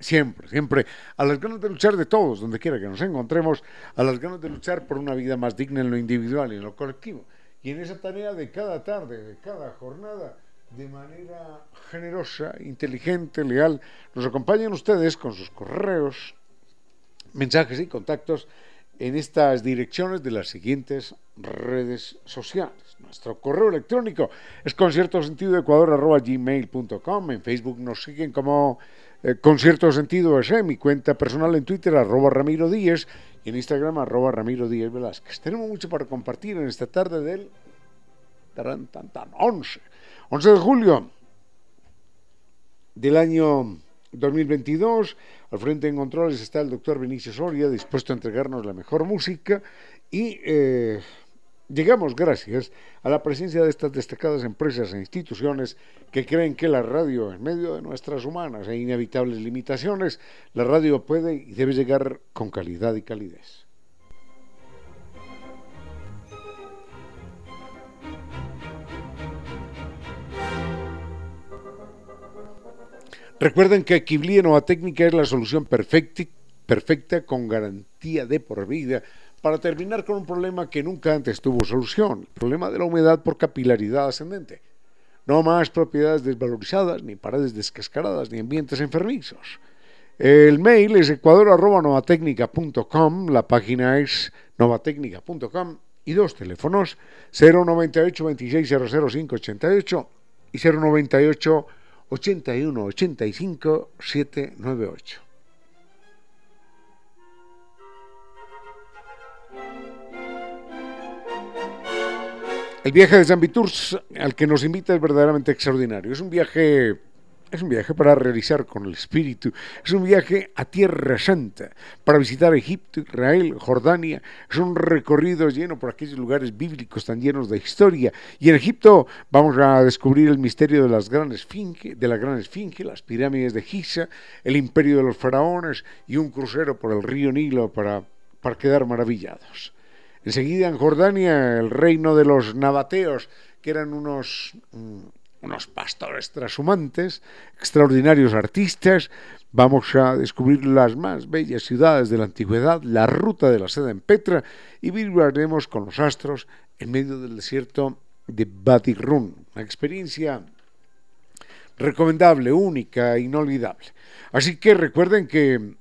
Siempre, siempre, a las ganas de luchar de todos, donde quiera que nos encontremos, a las ganas de luchar por una vida más digna en lo individual y en lo colectivo. Y en esa tarea de cada tarde, de cada jornada, de manera generosa, inteligente, leal, nos acompañan ustedes con sus correos, mensajes y contactos en estas direcciones de las siguientes redes sociales. Nuestro correo electrónico es conciertosentidoecuador.gmail.com En Facebook nos siguen como eh, con cierto sentido es mi cuenta personal en Twitter, arroba Ramiro Díez, y en Instagram, arroba Ramiro Díez Velázquez. Tenemos mucho para compartir en esta tarde del 11, 11 de julio del año 2022. Al frente en controles está el doctor Vinicio Soria, dispuesto a entregarnos la mejor música y... Eh, Llegamos gracias a la presencia de estas destacadas empresas e instituciones que creen que la radio, en medio de nuestras humanas e inevitables limitaciones, la radio puede y debe llegar con calidad y calidez. Recuerden que Kibli Nova Técnica es la solución perfecta, perfecta con garantía de por vida para terminar con un problema que nunca antes tuvo solución, el problema de la humedad por capilaridad ascendente. No más propiedades desvalorizadas, ni paredes descascaradas, ni ambientes enfermizos. El mail es ecuador.novatecnica.com, la página es novatecnica.com y dos teléfonos 098 26 588 y 098 81 85 798. El viaje de San al que nos invita es verdaderamente extraordinario. Es un viaje es un viaje para realizar con el espíritu, es un viaje a Tierra Santa, para visitar Egipto, Israel, Jordania, es un recorrido lleno por aquellos lugares bíblicos tan llenos de historia. Y en Egipto vamos a descubrir el misterio de, las grandes esfinge, de la gran esfinge, las pirámides de Giza, el imperio de los faraones y un crucero por el río Nilo para, para quedar maravillados. Enseguida en Jordania, el reino de los nabateos, que eran unos, mm, unos pastores trashumantes, extraordinarios artistas. Vamos a descubrir las más bellas ciudades de la antigüedad, la ruta de la seda en Petra y viviremos con los astros en medio del desierto de Batirun. Una experiencia recomendable, única, inolvidable. Así que recuerden que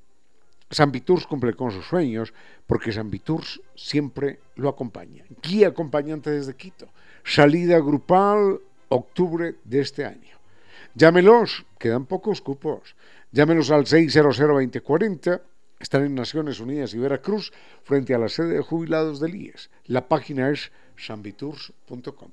San Viturs cumple con sus sueños porque San Viturs siempre lo acompaña. Guía acompañante desde Quito. Salida grupal octubre de este año. Llámelos, quedan pocos cupos. Llámenos al 600-2040. Están en Naciones Unidas y Veracruz, frente a la sede de jubilados del IES. La página es sanviturs.com.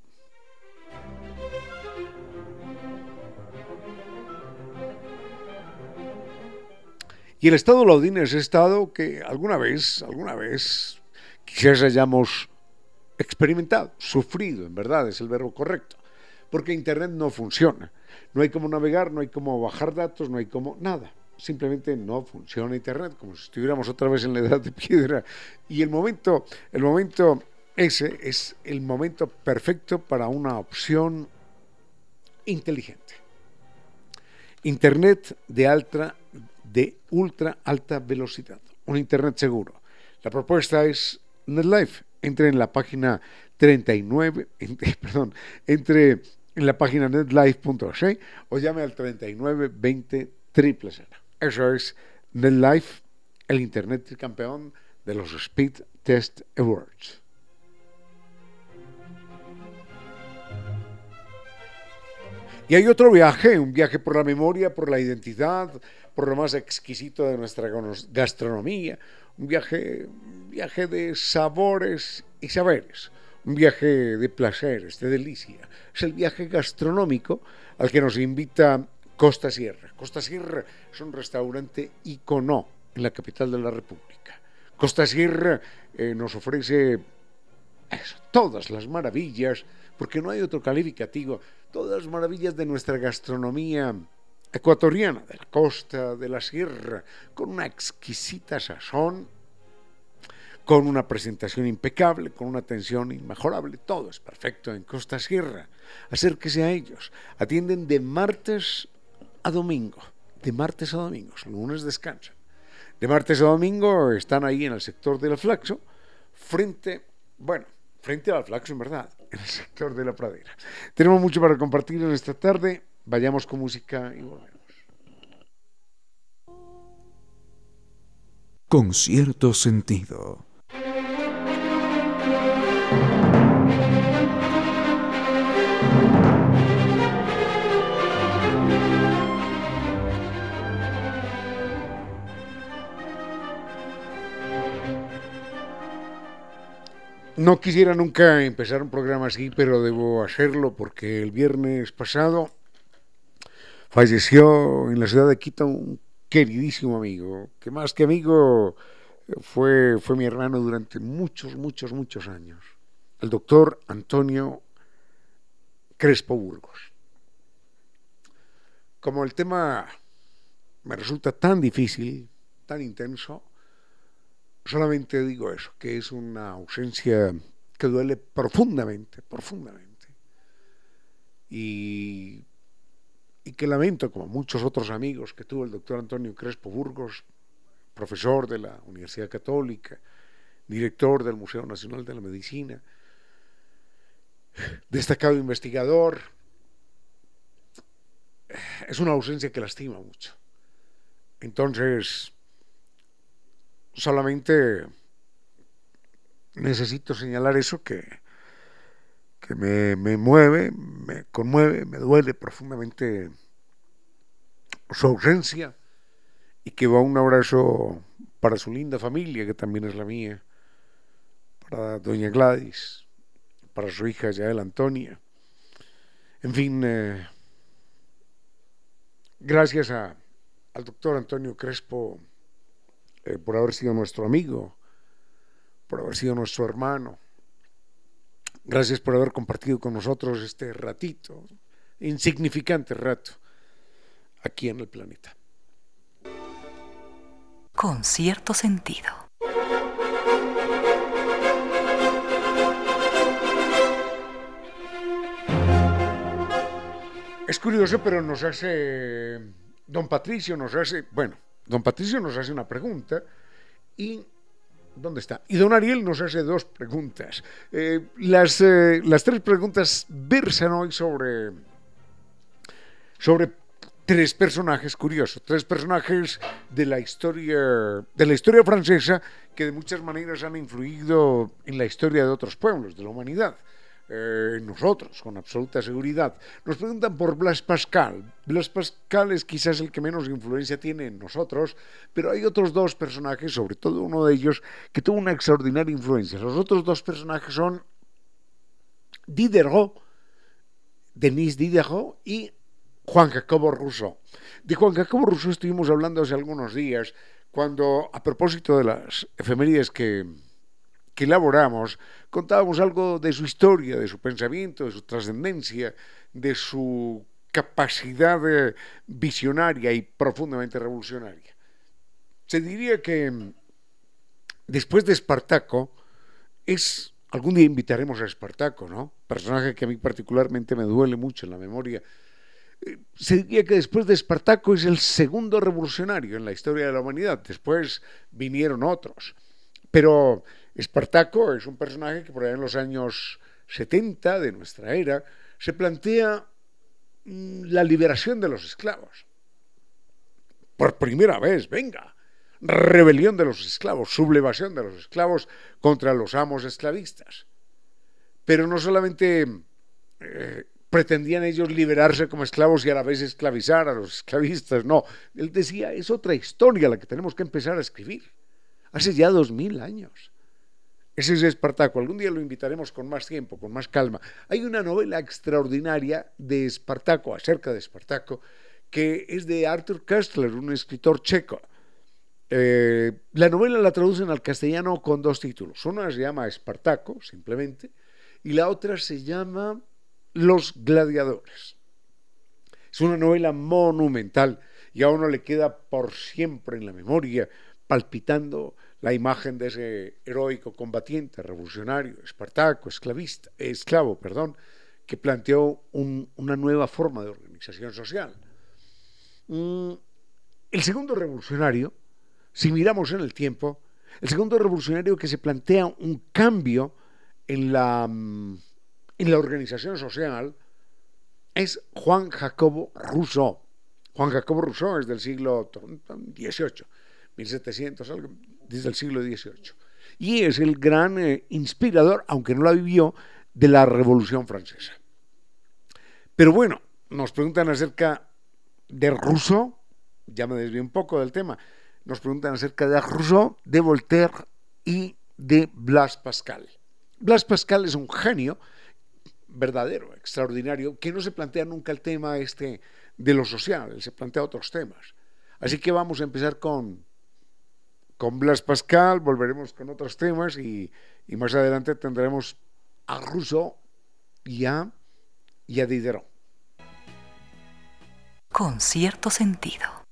Y el Estado Laudín es Estado que alguna vez, alguna vez, quizás hayamos experimentado, sufrido, en verdad, es el verbo correcto, porque Internet no funciona. No hay cómo navegar, no hay cómo bajar datos, no hay cómo nada. Simplemente no funciona Internet, como si estuviéramos otra vez en la edad de piedra. Y el momento, el momento ese es el momento perfecto para una opción inteligente. Internet de alta de ultra alta velocidad, un Internet seguro. La propuesta es NetLife. Entre en la página 39, perdón, entre en la página netlife.es o llame al 39 20 triple Eso es NetLife, el Internet campeón de los Speed Test Awards. Y hay otro viaje, un viaje por la memoria, por la identidad, por lo más exquisito de nuestra gastronomía, un viaje, viaje de sabores y saberes, un viaje de placeres, de delicia. Es el viaje gastronómico al que nos invita Costa Sierra. Costa Sierra es un restaurante icono en la capital de la República. Costa Sierra eh, nos ofrece todas las maravillas, porque no hay otro calificativo, todas las maravillas de nuestra gastronomía ecuatoriana, de la costa, de la sierra, con una exquisita sazón, con una presentación impecable, con una atención inmejorable, todo es perfecto en Costa Sierra. Acérquese a ellos. Atienden de martes a domingo, de martes a domingo, lunes descansan. De martes a domingo están ahí en el sector del Flaxo, frente, bueno, frente al Flaxo en verdad, en el sector de la pradera. Tenemos mucho para compartir en esta tarde. Vayamos con música y volvemos. Con cierto sentido. No quisiera nunca empezar un programa así, pero debo hacerlo porque el viernes pasado falleció en la ciudad de Quito un queridísimo amigo, que más que amigo fue, fue mi hermano durante muchos, muchos, muchos años, el doctor Antonio Crespo Burgos. Como el tema me resulta tan difícil, tan intenso, solamente digo eso, que es una ausencia que duele profundamente, profundamente. Y, y que lamento, como muchos otros amigos que tuvo el doctor Antonio Crespo Burgos, profesor de la Universidad Católica, director del Museo Nacional de la Medicina, destacado investigador. Es una ausencia que lastima mucho. Entonces, solamente necesito señalar eso que, que me, me, mueve, me conmueve, me duele profundamente su ausencia y que va un abrazo para su linda familia, que también es la mía, para doña Gladys, para su hija Yael Antonia. En fin, eh, gracias a, al doctor Antonio Crespo eh, por haber sido nuestro amigo, por haber sido nuestro hermano. Gracias por haber compartido con nosotros este ratito, insignificante rato, aquí en el planeta. Con cierto sentido. Es curioso, pero nos hace, don Patricio nos hace, bueno, Don Patricio nos hace una pregunta y ¿Dónde está? Y don Ariel nos hace dos preguntas. Eh, las, eh, las, tres preguntas versan hoy sobre, sobre tres personajes curiosos, tres personajes de la historia de la historia francesa que de muchas maneras han influido en la historia de otros pueblos de la humanidad. Eh, nosotros, con absoluta seguridad. Nos preguntan por Blas Pascal. Blas Pascal es quizás el que menos influencia tiene en nosotros, pero hay otros dos personajes, sobre todo uno de ellos, que tuvo una extraordinaria influencia. Los otros dos personajes son Diderot, Denis Diderot y Juan Jacobo Rousseau. De Juan Jacobo Rousseau estuvimos hablando hace algunos días, cuando, a propósito de las efemérides que que elaboramos, contábamos algo de su historia, de su pensamiento, de su trascendencia, de su capacidad eh, visionaria y profundamente revolucionaria. Se diría que mm, después de Espartaco es algún día invitaremos a Espartaco, ¿no? Personaje que a mí particularmente me duele mucho en la memoria. Eh, se diría que después de Espartaco es el segundo revolucionario en la historia de la humanidad. Después vinieron otros. Pero Espartaco es un personaje que por allá en los años 70 de nuestra era, se plantea mm, la liberación de los esclavos. Por primera vez, venga, rebelión de los esclavos, sublevación de los esclavos contra los amos esclavistas. Pero no solamente eh, pretendían ellos liberarse como esclavos y a la vez esclavizar a los esclavistas, no, él decía, es otra historia la que tenemos que empezar a escribir, hace ya dos mil años. Ese es Espartaco. Algún día lo invitaremos con más tiempo, con más calma. Hay una novela extraordinaria de Espartaco, acerca de Espartaco, que es de Arthur Kessler, un escritor checo. Eh, la novela la traducen al castellano con dos títulos. Una se llama Espartaco, simplemente, y la otra se llama Los Gladiadores. Es una novela monumental y a uno le queda por siempre en la memoria, palpitando la imagen de ese heroico combatiente, revolucionario, espartaco, esclavista, esclavo, perdón, que planteó una nueva forma de organización social. Mm, el segundo revolucionario, si miramos en el tiempo, el segundo revolucionario que se plantea un cambio en la, mm, en la organización social es Juan Jacobo Rousseau. Juan Jacobo Rousseau es del siglo XVIII, 1700, algo, desde el siglo XVIII. Y es el gran eh, inspirador, aunque no la vivió, de la Revolución Francesa. Pero bueno, nos preguntan acerca de Rousseau, ya me desvío un poco del tema, nos preguntan acerca de Rousseau, de Voltaire y de Blas Pascal. Blas Pascal es un genio verdadero, extraordinario, que no se plantea nunca el tema este de lo social, se plantea otros temas. Así que vamos a empezar con con Blas Pascal, volveremos con otros temas y, más adelante tendremos a Rousseau y a, y a Diderot. Con cierto sentido.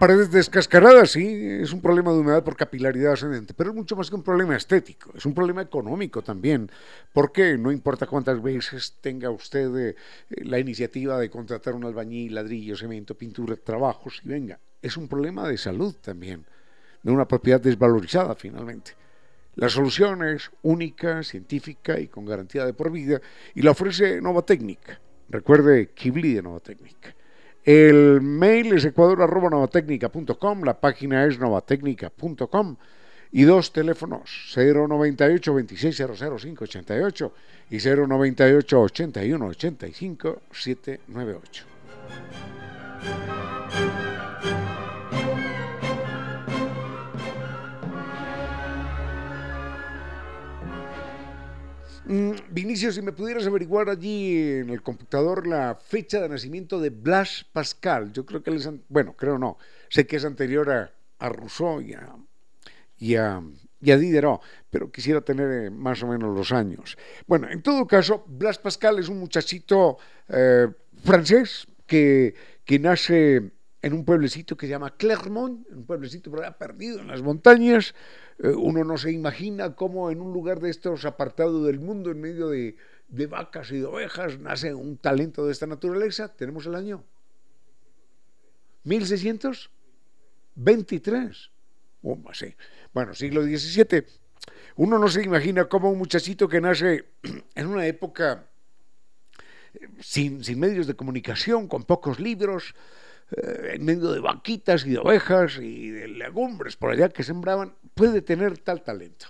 Paredes descascaradas, sí, es un problema de humedad por capilaridad ascendente, pero es mucho más que un problema estético, es un problema económico también, porque no importa cuántas veces tenga usted eh, la iniciativa de contratar un albañil, ladrillo, cemento, pintura, trabajos, y venga, es un problema de salud también, de una propiedad desvalorizada finalmente. La solución es única, científica y con garantía de por vida, y la ofrece Nova Técnica. Recuerde Kibli de Nova Técnica. El mail es ecuador.novatecnica.com, la página es novatecnica.com y dos teléfonos 098 2600 588 y 098 81 85 798. Vinicio, si me pudieras averiguar allí en el computador la fecha de nacimiento de Blas Pascal, yo creo que él es, bueno, creo no, sé que es anterior a, Rousseau y a, y, a, Diderot, pero quisiera tener eh, más o menos los años. Bueno, en todo caso, Blas Pascal es un muchachito eh, francés que, que nace en un pueblecito que se llama Clermont, un pueblecito perdido en las montañas, eh, uno no se imagina cómo en un lugar de estos apartado del mundo, en medio de, vacas y de ovejas, nace un talento de esta naturaleza. Tenemos el año 1623. Oh, bueno, siglo XVII. Uno no se imagina cómo un muchachito que nace en una época eh, sin medios de comunicación, con pocos libros, eh, en medio de vaquitas y de ovejas y de legumbres por allá que sembraban, puede tener tal talento.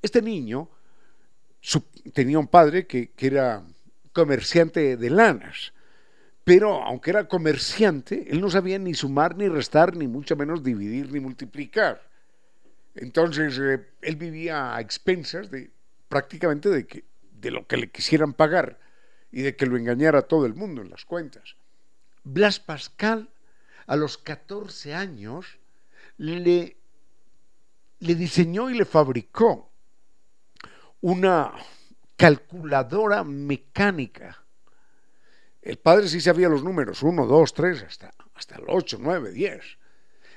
Este niño tenía un padre que, era comerciante de lanas, pero aunque era comerciante, él no sabía ni sumar, ni restar, ni mucho menos dividir, ni multiplicar. Entonces, eh, él vivía a expensas de prácticamente de lo que le quisieran pagar y de que lo engañara todo el mundo en las cuentas. Blas Pascal, a los 14 años, le, le diseñó y le fabricó una calculadora mecánica El padre sí sabía los números, 1, 2, 3, hasta, hasta el 8, 9, 10.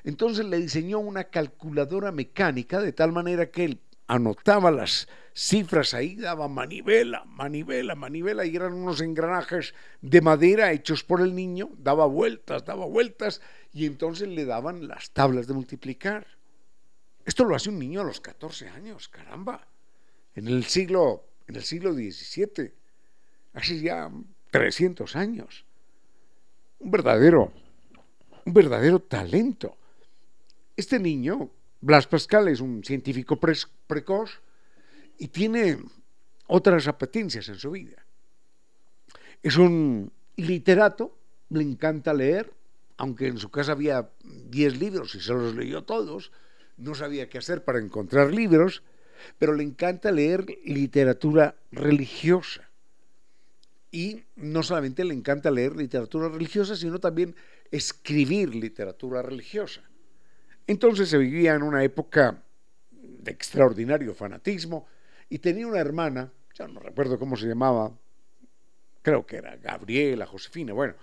Entonces le diseñó una calculadora mecánica de tal manera que él anotaba las cifras ahí, daba manivela, manivela, manivela, y eran unos engranajes de madera hechos por el niño, daba vueltas, daba vueltas, y entonces le daban las tablas de multiplicar. Esto lo hace un niño a los 14 años, caramba. En el siglo, en el siglo XVII, hace ya 300 años. Un verdadero, un verdadero talento. Este niño, Blas Pascal, es un científico precoz y tiene otras apetencias en su vida. Es un literato, le encanta leer, aunque en su casa había 10 libros y se los leyó todos, no sabía qué hacer para encontrar libros, pero le encanta leer literatura religiosa. Y no solamente le encanta leer literatura religiosa, sino también escribir literatura religiosa. Entonces se vivía en una época de extraordinario fanatismo y tenía una hermana, ya no recuerdo cómo se llamaba, creo que era Gabriela, Josefina, bueno,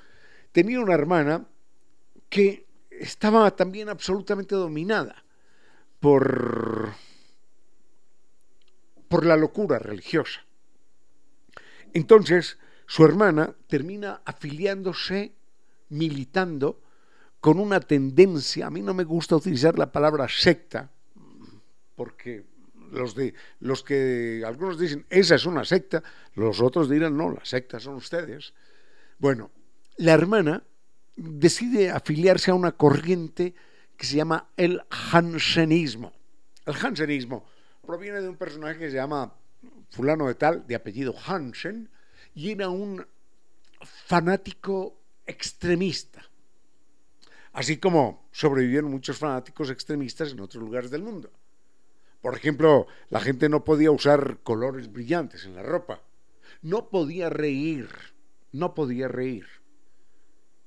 tenía una hermana que estaba también absolutamente dominada por, por la locura religiosa. Entonces, su hermana termina afiliándose, militando, con una tendencia, a mí no me gusta utilizar la palabra secta, porque los de los que algunos dicen esa es una secta, los otros dirán no, las sectas son ustedes. Bueno, la hermana decide afiliarse a una corriente que se llama el Jansenismo. El Jansenismo proviene de un personaje que se llama fulano de tal, de apellido Hansen, y era un fanático extremista así como sobrevivieron muchos fanáticos extremistas en otros lugares del mundo. Por ejemplo, la gente no podía usar colores brillantes en la ropa, no podía reír, no podía reír,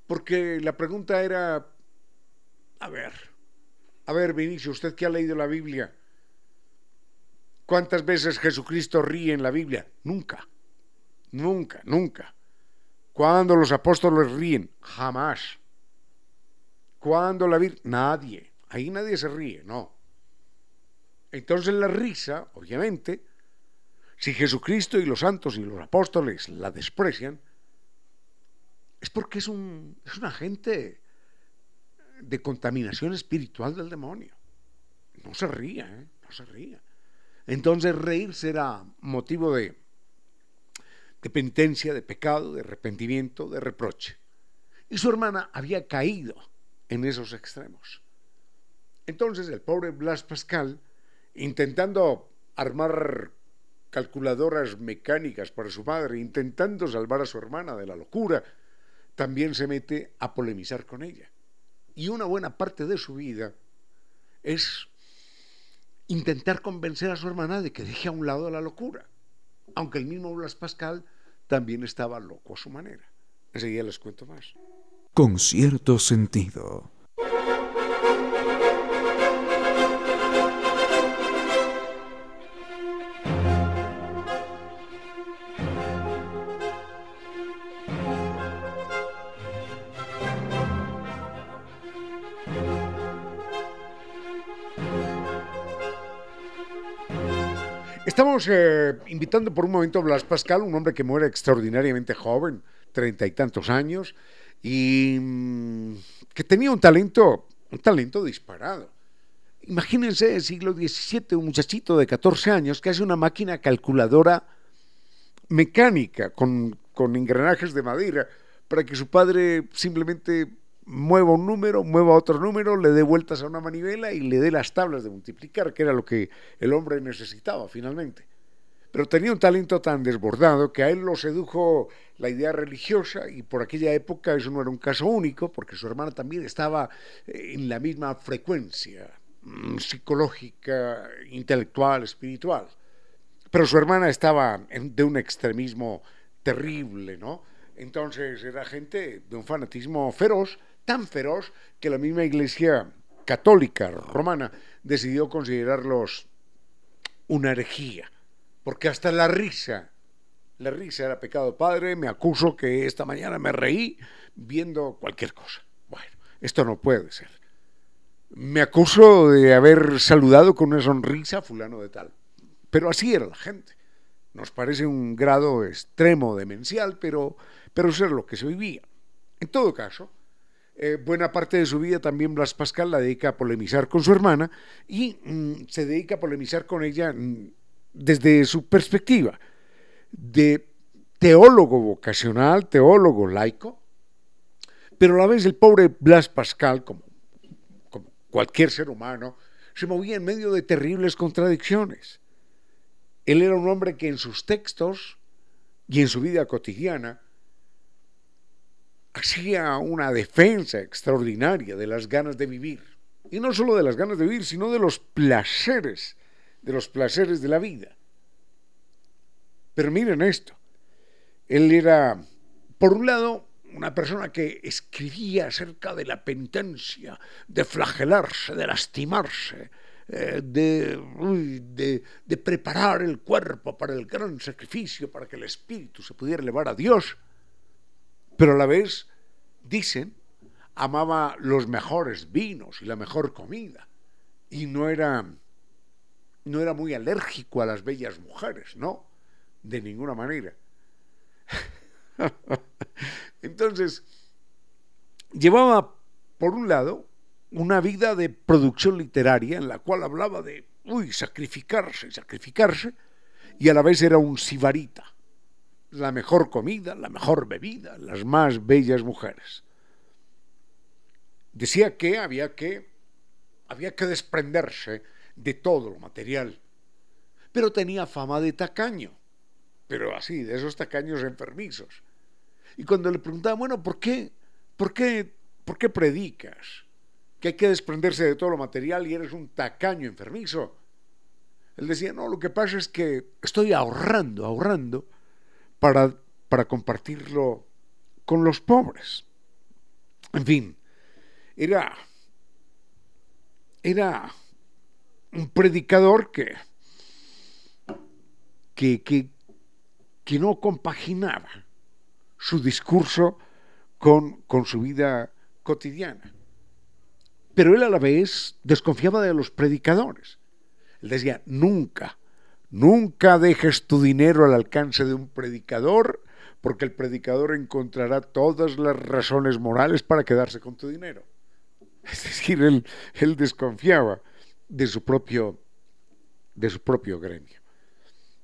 porque la pregunta era, a ver, a ver, Vinicio, usted que ha leído la Biblia, ¿cuántas veces Jesucristo ríe en la Biblia? Nunca, nunca, nunca. ¿Cuándo los apóstoles ríen? Jamás. ¿Cuándo la Virgen? Nadie. Ahí nadie se ríe, no. Entonces la risa, obviamente, si Jesucristo y los santos y los apóstoles la desprecian, es porque es un, es un agente de contaminación espiritual del demonio. No se ría, ¿eh? no se ría. Entonces reír será motivo de, de penitencia, de pecado, de arrepentimiento, de reproche. Y su hermana había caído en esos extremos. Entonces el pobre Blas Pascal, intentando armar calculadoras mecánicas para su padre, intentando salvar a su hermana de la locura, también se mete a polemizar con ella. Y una buena parte de su vida es intentar convencer a su hermana de que deje a un lado la locura, aunque el mismo Blas Pascal también estaba loco a su manera. Enseguida les cuento más con cierto sentido. Estamos eh, invitando por un momento a Blas Pascal, un hombre que muere extraordinariamente joven, treinta y tantos años, y mm, que tenía un talento, un talento disparado. Imagínense el siglo XVII, un muchachito de 14 años que hace una máquina calculadora mecánica con, con engranajes de madera para que su padre simplemente mueva un número, mueva otro número, le dé vueltas a una manivela y le dé las tablas de multiplicar, que era lo que el hombre necesitaba finalmente pero tenía un talento tan desbordado que a él lo sedujo la idea religiosa y por aquella época eso no era un caso único porque su hermana también estaba eh, en la misma frecuencia mm, psicológica, intelectual, espiritual. Pero su hermana estaba de un extremismo terrible, ¿no? Entonces era gente de un fanatismo feroz, tan feroz que la misma iglesia católica romana decidió considerarlos una herejía porque hasta la risa La risa era pecado padre, me acuso que esta mañana me reí viendo cualquier cosa. Bueno, esto no puede ser. Me acuso de haber saludado con una sonrisa a fulano de tal. Pero así era la gente. Nos parece un grado extremo demencial, pero, pero eso es lo que se vivía. En todo caso, eh, buena parte de su vida también Blas Pascal la dedica a polemizar con su hermana y mm, se dedica a polemizar con ella mm, desde su perspectiva de teólogo vocacional, teólogo laico, pero a la vez el pobre Blas Pascal, como, cualquier ser humano, se movía en medio de terribles contradicciones. Él era un hombre que en sus textos y en su vida cotidiana hacía una defensa extraordinaria de las ganas de vivir. Y no solo de las ganas de vivir, sino de los placeres, de los placeres de la vida. Pero miren esto, él era, por un lado, una persona que escribía acerca de la penitencia, de flagelarse, de lastimarse, eh, de, de, preparar el cuerpo para el gran sacrificio, para que el espíritu se pudiera elevar a Dios. Pero a la vez, dicen, amaba los mejores vinos y la mejor comida. Y no era, no era muy alérgico a las bellas mujeres, no, de ninguna manera. Entonces, llevaba, por un lado, una vida de producción literaria en la cual hablaba de, uy, sacrificarse, sacrificarse, y a la vez era un sibarita, la mejor comida, la mejor bebida, las más bellas mujeres. Decía que había que, había que desprenderse de todo lo material, pero tenía fama de tacaño pero así, de esos tacaños enfermizos. Y cuando le preguntaba, bueno, ¿por qué, por qué, por qué predicas? Que hay que desprenderse de todo lo material y eres un tacaño enfermizo. Él decía, no, lo que pasa es que estoy ahorrando, ahorrando para, para compartirlo con los pobres. En fin, era, era un predicador que, que, que, que no compaginaba su discurso con, con su vida cotidiana. Pero él a la vez desconfiaba de los predicadores. Él decía, nunca, nunca dejes tu dinero al alcance de un predicador, porque el predicador encontrará todas las razones morales para quedarse con tu dinero. Es decir, él, él desconfiaba de su propio, de su propio gremio.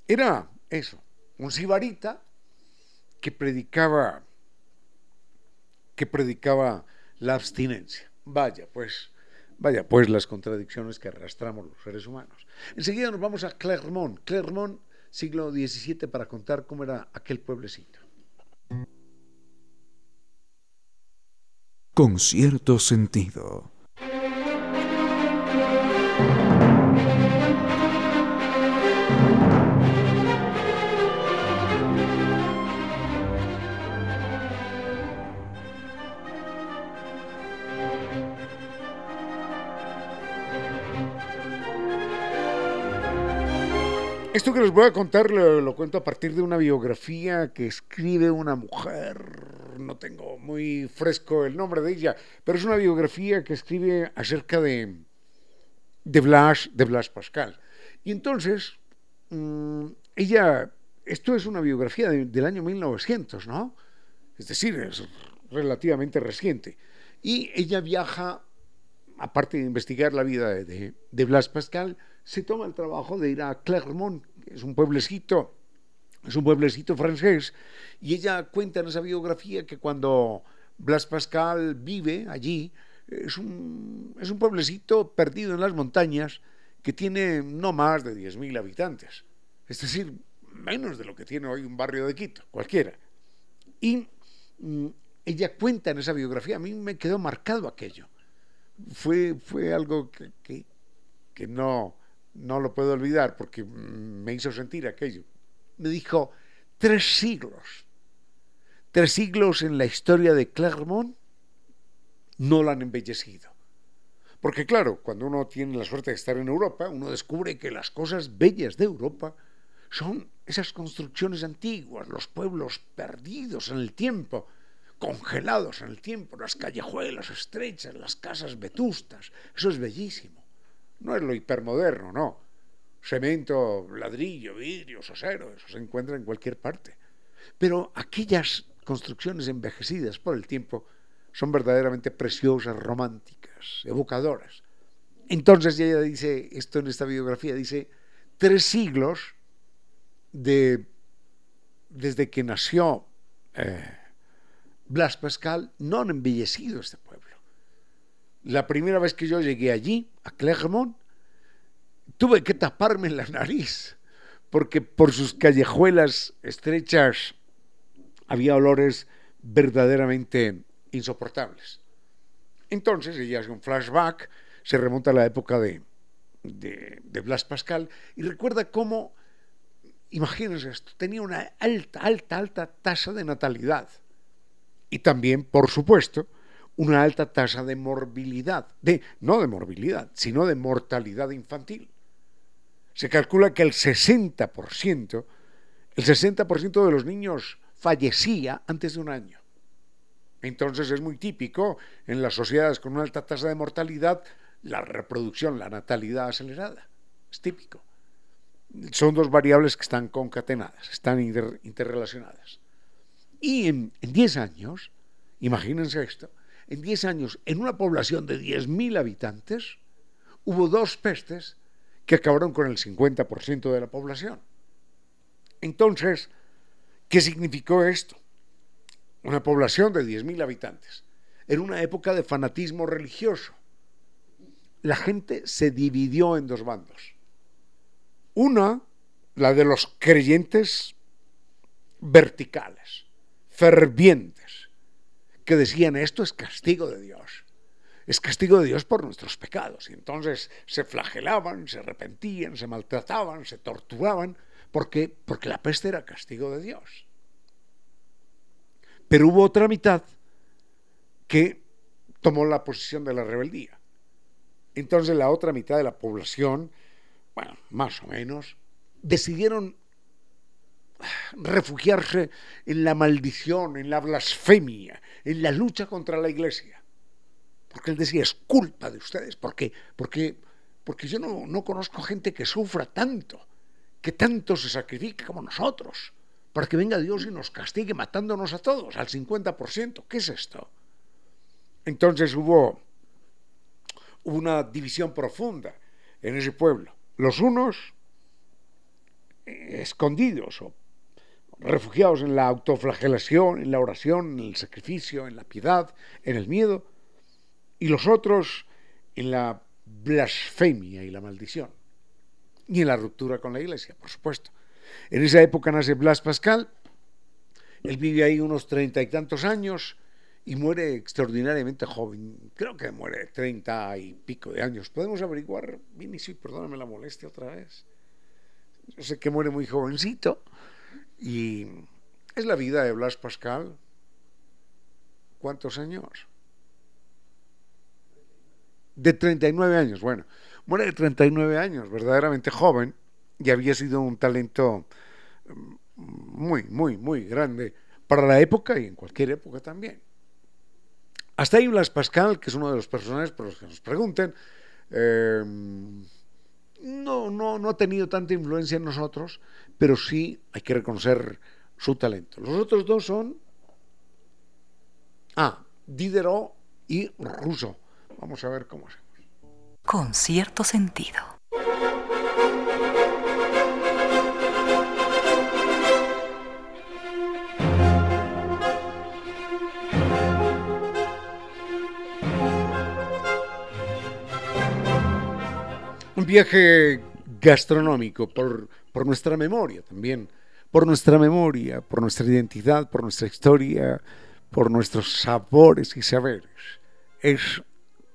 Era eso, un sibarita que predicaba que predicaba la abstinencia. Vaya, pues, vaya, pues las contradicciones que arrastramos los seres humanos. Enseguida nos vamos a Clermont, Clermont, siglo XVII, para contar cómo era aquel pueblecito. Con cierto sentido. Esto que les voy a contar lo, cuento a partir de una biografía que escribe una mujer, no tengo muy fresco el nombre de ella, pero es una biografía que escribe acerca de, de, Blas, de Blas Pascal. Y entonces, mm, ella, esto es una biografía del año 1900, ¿no? Es decir, es relativamente reciente. Y ella viaja, aparte de investigar la vida de, de Blas Pascal, se toma el trabajo de ir a Clermont, que es un pueblecito, es un pueblecito francés, y ella cuenta en esa biografía que cuando Blas Pascal vive allí, es un, es un pueblecito perdido en las montañas que tiene no más de 10.000 habitantes, es decir, menos de lo que tiene hoy un barrio de Quito, cualquiera. Y mm, ella cuenta en esa biografía, a mí me quedó marcado aquello. Fue, fue algo que, que no, no lo puedo olvidar porque me hizo sentir aquello. Me dijo, tres siglos, tres siglos en la historia de Clermont no la han embellecido. Porque claro, cuando uno tiene la suerte de estar en Europa, uno descubre que las cosas bellas de Europa son esas construcciones antiguas, los pueblos perdidos en el tiempo, congelados en el tiempo, las callejuelas estrechas, las casas vetustas, eso es bellísimo. No es lo hipermoderno, no. Cemento, ladrillo, vidrio, acero, eso se encuentra en cualquier parte. Pero aquellas construcciones envejecidas por el tiempo son verdaderamente preciosas, románticas, evocadoras. Entonces ella dice esto en esta biografía, dice, tres siglos de, desde que nació eh, Blas Pascal no han embellecido este pueblo. La primera vez que yo llegué allí, a Clermont, tuve que taparme la nariz, porque por sus callejuelas estrechas había olores verdaderamente insoportables. Entonces ella hace un flashback, se remonta a la época de, de, Blas Pascal y recuerda cómo, imagínense esto, tenía una alta, alta, alta tasa de natalidad y también, por supuesto, una alta tasa de morbilidad, de, no de morbilidad, sino de mortalidad infantil. Se calcula que el 60%, el 60% de los niños fallecía antes de un año. Entonces es muy típico en las sociedades con una alta tasa de mortalidad la reproducción, la natalidad acelerada. Es típico. Son dos variables que están concatenadas, están interrelacionadas. Y en 10 años, imagínense esto, en 10 años, en una población de 10.000 habitantes, hubo dos pestes que acabaron con el 50% de la población. Entonces, ¿Qué significó esto? Una población de 10.000 habitantes, en una época de fanatismo religioso. La gente se dividió en dos bandos. Una, la de los creyentes verticales, fervientes, que decían esto es castigo de Dios. Es castigo de Dios por nuestros pecados. Y entonces se flagelaban, se arrepentían, se maltrataban, se torturaban ¿Por qué? Porque la peste era castigo de Dios. Pero hubo otra mitad que tomó la posición de la rebeldía. Entonces la otra mitad de la población, bueno, más o menos, decidieron refugiarse en la maldición, en la blasfemia, en la lucha contra la iglesia. Porque él decía, es culpa de ustedes. ¿Por qué? Porque, porque yo no, no conozco gente que sufra tanto que tanto se sacrifique como nosotros, para que venga Dios y nos castigue matándonos a todos, al 50%. ¿Qué es esto? Entonces hubo una división profunda en ese pueblo. Los unos eh, escondidos o refugiados en la autoflagelación, en la oración, en el sacrificio, en la piedad, en el miedo, y los otros en la blasfemia y la maldición y en la ruptura con la iglesia, por supuesto. En esa época nace Blas Pascal, él vive ahí unos treinta y tantos años y muere extraordinariamente joven, creo que muere treinta y pico de años. ¿Podemos averiguar? Vinicio, perdóname la molestia otra vez. Yo sé que muere muy jovencito y es la vida de Blas Pascal. ¿Cuántos años? De 39 años, bueno muere de 39 años, verdaderamente joven, y había sido un talento mm, muy, muy, muy grande para la época y en cualquier época también. Hasta ahí Blas Pascal, que es uno de los personajes por los que nos pregunten, eh, no, no, no ha tenido tanta influencia en nosotros, pero sí hay que reconocer su talento. Los otros dos son, ah, Diderot y Rousseau. Vamos a ver cómo es con cierto sentido. Un viaje gastronómico por, por nuestra memoria también, por nuestra memoria, por nuestra identidad, por nuestra historia, por nuestros sabores y saberes. Es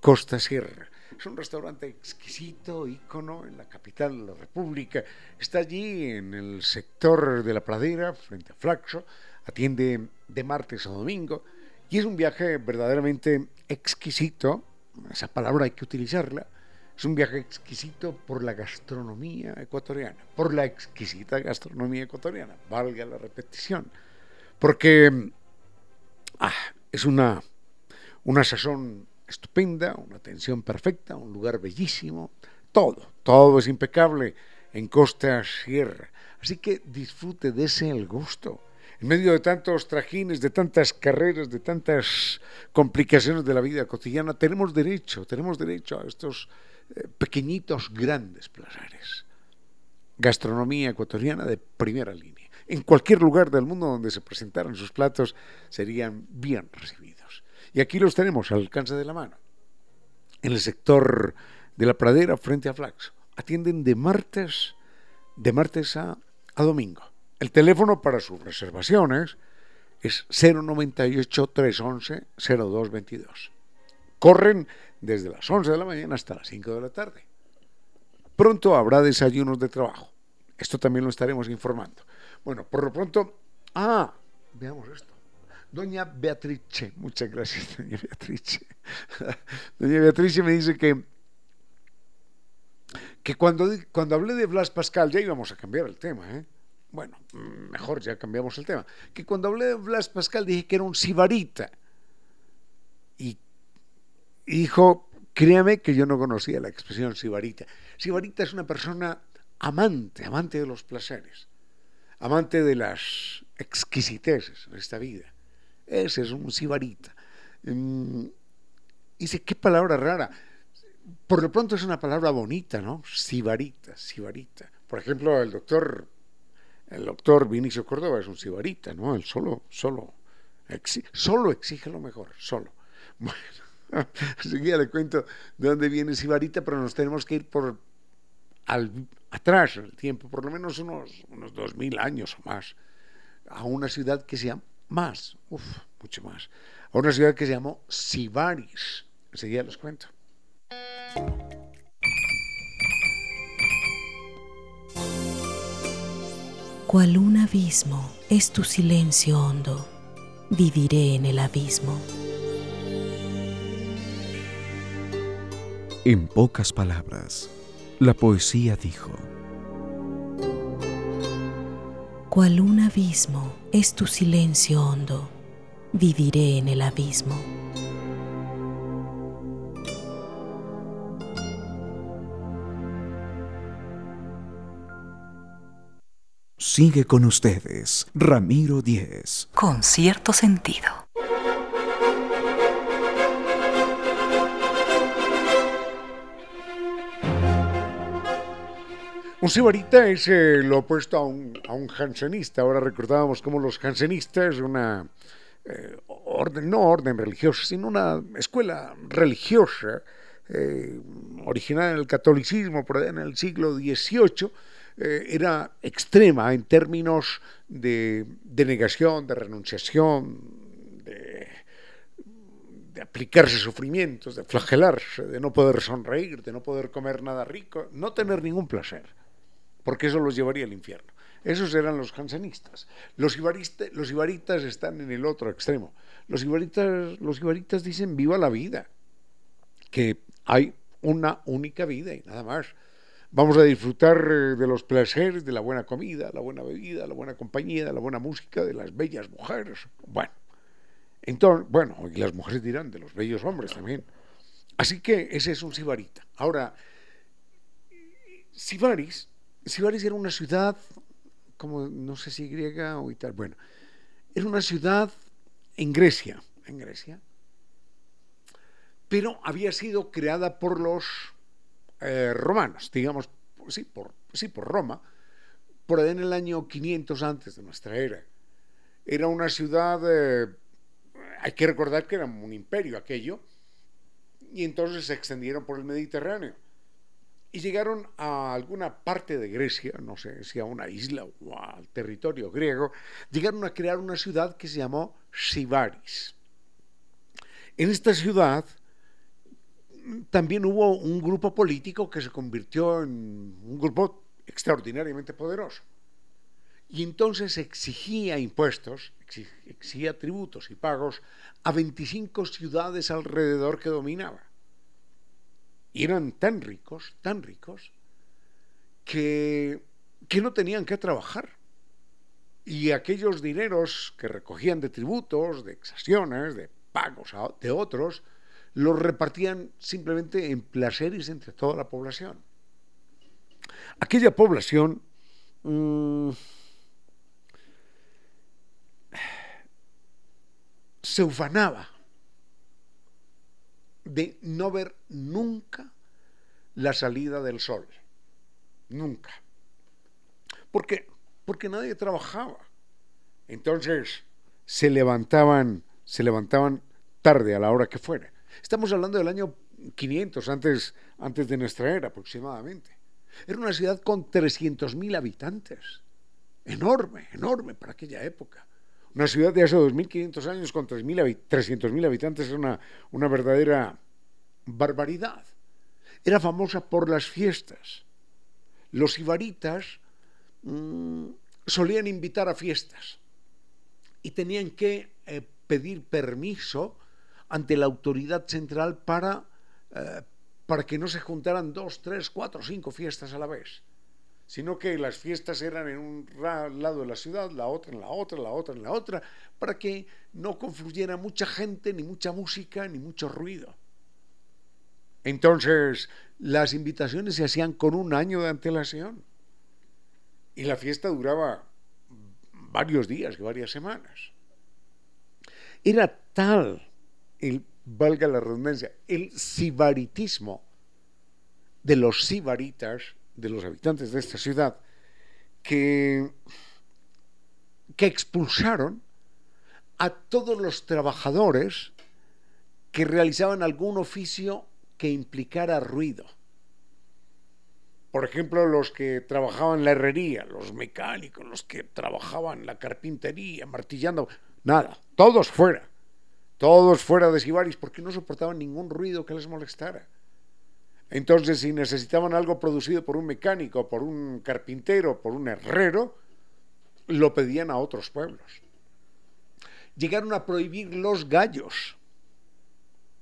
Costa Sierra es un restaurante exquisito, ícono en la capital de la República. Está allí en el sector de la pradera, frente a Flaxo. Atiende de martes a domingo. Y es un viaje verdaderamente exquisito. Esa palabra hay que utilizarla. Es un viaje exquisito por la gastronomía ecuatoriana, por la exquisita gastronomía ecuatoriana, valga la repetición, porque ah, es una, una sazón estupenda, una atención perfecta, un lugar bellísimo, todo, todo es impecable en Costa Sierra. Así que disfrute, ese el gusto. En medio de tantos trajines, de tantas carreras, de tantas complicaciones de la vida cotidiana, tenemos derecho, tenemos derecho a estos pequeñitos, grandes placeres. Gastronomía ecuatoriana de primera línea. En cualquier lugar del mundo donde se presentaran sus platos serían bien recibidos. Y aquí los tenemos al alcance de la mano. En el sector de la pradera frente a Flaxo. Atienden de martes, de martes a, a domingo. El teléfono para sus reservaciones es 098 311 0222. Corren desde las 11 de la mañana hasta las 5 de la tarde. Pronto habrá desayunos de trabajo. Esto también lo estaremos informando. Bueno, por lo pronto, ah, veamos esto. Doña Beatrice, muchas gracias, doña Beatrice. doña Beatrice me dice que, que cuando, cuando hablé de Blas Pascal, ya íbamos a cambiar el tema, ¿eh? Bueno, mejor ya cambiamos el tema. Que cuando hablé de Blas Pascal dije que era un sibarita. Y dijo, créame que yo no conocía la expresión sibarita. Sibarita es una persona amante, amante de los placeres, amante de las exquisiteces de esta vida. Ese es un sibarita. Mm, dice, qué palabra rara. Por lo pronto es una palabra bonita, ¿no? Sibarita, sibarita. Por ejemplo, el doctor, el doctor Vinicio Córdoba es un sibarita, ¿no? Él solo, solo, solo exige lo mejor, solo. Bueno, seguía le cuento de dónde viene sibarita, pero nos tenemos que ir por al, atrás el tiempo, por lo menos unos, unos dos mil años o más, a una ciudad que se llama más, uff, mucho más, a una ciudad que se llamó Sibaris. Enseguida les cuento. Cual un abismo es tu silencio hondo, viviré en el abismo. En pocas palabras, la poesía dijo, Cual un abismo es tu silencio hondo, viviré en el abismo. Sigue con ustedes, Ramiro Díez. Con cierto sentido. Un sibarita es eh, lo opuesto a un, a un jansenista. Ahora recordábamos cómo los jansenistas, una eh, orden, no orden religiosa, sino una escuela religiosa eh, originada en el catolicismo por allá en el siglo XVIII, era extrema en términos de, negación, de renunciación, de aplicarse sufrimientos, de flagelarse, de no poder sonreír, de no poder comer nada rico, no tener ningún placer porque eso los llevaría al infierno. Esos eran los jansenistas. Los, los ibaritas están en el otro extremo. Los ibaritas, los ibaritas dicen viva la vida, que hay una única vida y nada más. Vamos a disfrutar eh, de los placeres, de la buena comida, la buena bebida, la buena compañía, la buena música, de las bellas mujeres. Bueno, entonces, bueno, y las mujeres dirán de los bellos hombres también. Así que ese es un sibarita. Ahora, sibaris Sibaris era una ciudad, como no sé si griega o tal, bueno, era una ciudad en Grecia, en Grecia, pero había sido creada por los eh, romanos, digamos, sí por, sí, por Roma, por ahí en el año 500 antes de nuestra era. Era una ciudad, eh, hay que recordar que era un imperio aquello, y entonces se extendieron por el Mediterráneo y llegaron a alguna parte de Grecia, no sé si a una isla o al territorio griego, llegaron a crear una ciudad que se llamó Sibaris. En esta ciudad también hubo un grupo político que se convirtió en un grupo extraordinariamente poderoso. Y entonces exigía impuestos, exigía tributos y pagos a 25 ciudades alrededor que dominaba Y eran tan ricos, tan ricos, que, que no tenían que trabajar. Y aquellos dineros que recogían de tributos, de exacciones, de pagos de otros, los repartían simplemente en placeres entre toda la población. Aquella población mmm, se ufanaba de no ver nunca la salida del sol. Nunca. ¿Por qué? Porque nadie trabajaba. Entonces se levantaban, se levantaban tarde a la hora que fuera. Estamos hablando del año 500 antes, antes de nuestra era aproximadamente. Era una ciudad con 300.000 habitantes. Enorme, enorme para aquella época. Una ciudad de hace 2.500 años con 300.000 habitantes era una, una verdadera barbaridad. Era famosa por las fiestas. Los ibaritas mmm, solían invitar a fiestas y tenían que eh, pedir permiso ante la autoridad central para, eh, para que no se juntaran dos, tres, cuatro, cinco fiestas a la vez, sino que las fiestas eran en un lado de la ciudad, la otra en la otra, la otra en la otra, para que no confluyera mucha gente, ni mucha música, ni mucho ruido. Entonces, las invitaciones se hacían con un año de antelación y la fiesta duraba varios días, varias semanas. Era tal el, valga la redundancia, el sibaritismo de los sibaritas, de los habitantes de esta ciudad, que, que expulsaron a todos los trabajadores que realizaban algún oficio que implicara ruido. Por ejemplo, los que trabajaban la herrería, los mecánicos, los que trabajaban la carpintería, martillando, nada, todos fuera todos fuera de Sibaris, porque no soportaban ningún ruido que les molestara. Entonces, si necesitaban algo producido por un mecánico, por un carpintero, por un herrero, lo pedían a otros pueblos. Llegaron a prohibir los gallos,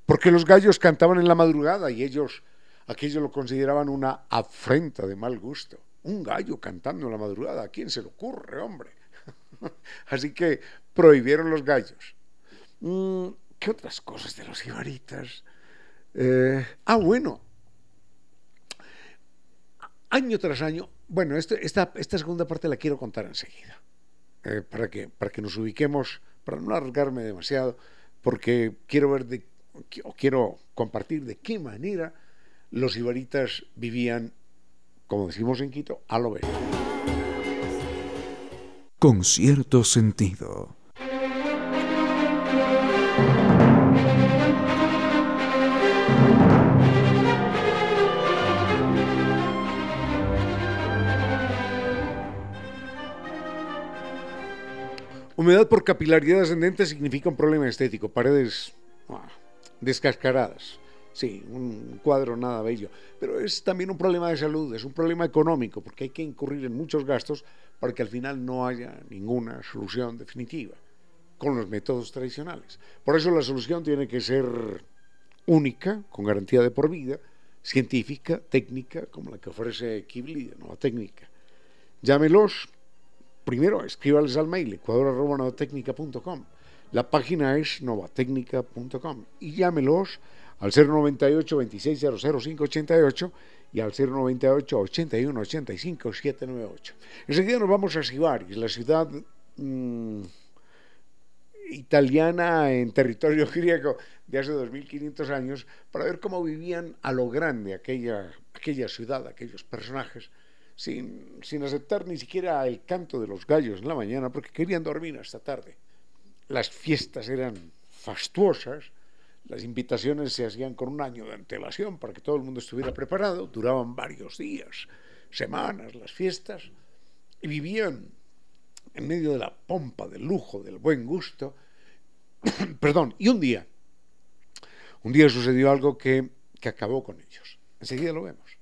porque los gallos cantaban en la madrugada y ellos aquello lo consideraban una afrenta de mal gusto. Un gallo cantando en la madrugada, ¿a quién se le ocurre, hombre? Así que prohibieron los gallos. Mm, ¿Qué otras cosas de los ibaritas? Eh, ah, bueno. Año tras año, bueno, este, esta, segunda parte la quiero contar enseguida, eh, para, que, para que nos ubiquemos, para no alargarme demasiado, porque quiero ver de, o quiero compartir de qué manera los ibaritas vivían, como decimos en Quito, a lo ver. Con cierto sentido. Humedad por capilaridad ascendente significa un problema estético, paredes ah, descascaradas. Sí, un cuadro nada bello. Pero es también un problema de salud, es un problema económico, porque hay que incurrir en muchos gastos para que al final no haya ninguna solución definitiva con los métodos tradicionales. Por eso la solución tiene que ser única, con garantía de por vida, científica, técnica, como la que ofrece Kibli Nueva Técnica. Llámelos primero escríbales al mail ecuador.novatecnica.com. La página es novatecnica.com y llámelos al 098 2600 588 y al 098 81 85 798. Enseguida nos vamos a Sibaris, la ciudad mmm, italiana en territorio griego de hace 2500 años, para ver cómo vivían a lo grande aquella, aquella ciudad, aquellos personajes sin, sin aceptar ni siquiera el canto de los gallos en la mañana, porque querían dormir hasta tarde. Las fiestas eran fastuosas, las invitaciones se hacían con un año de antelación para que todo el mundo estuviera preparado, duraban varios días, semanas las fiestas, y vivían en medio de la pompa, del lujo, del buen gusto. Perdón, y un día, un día sucedió algo que, que acabó con ellos. Enseguida lo vemos.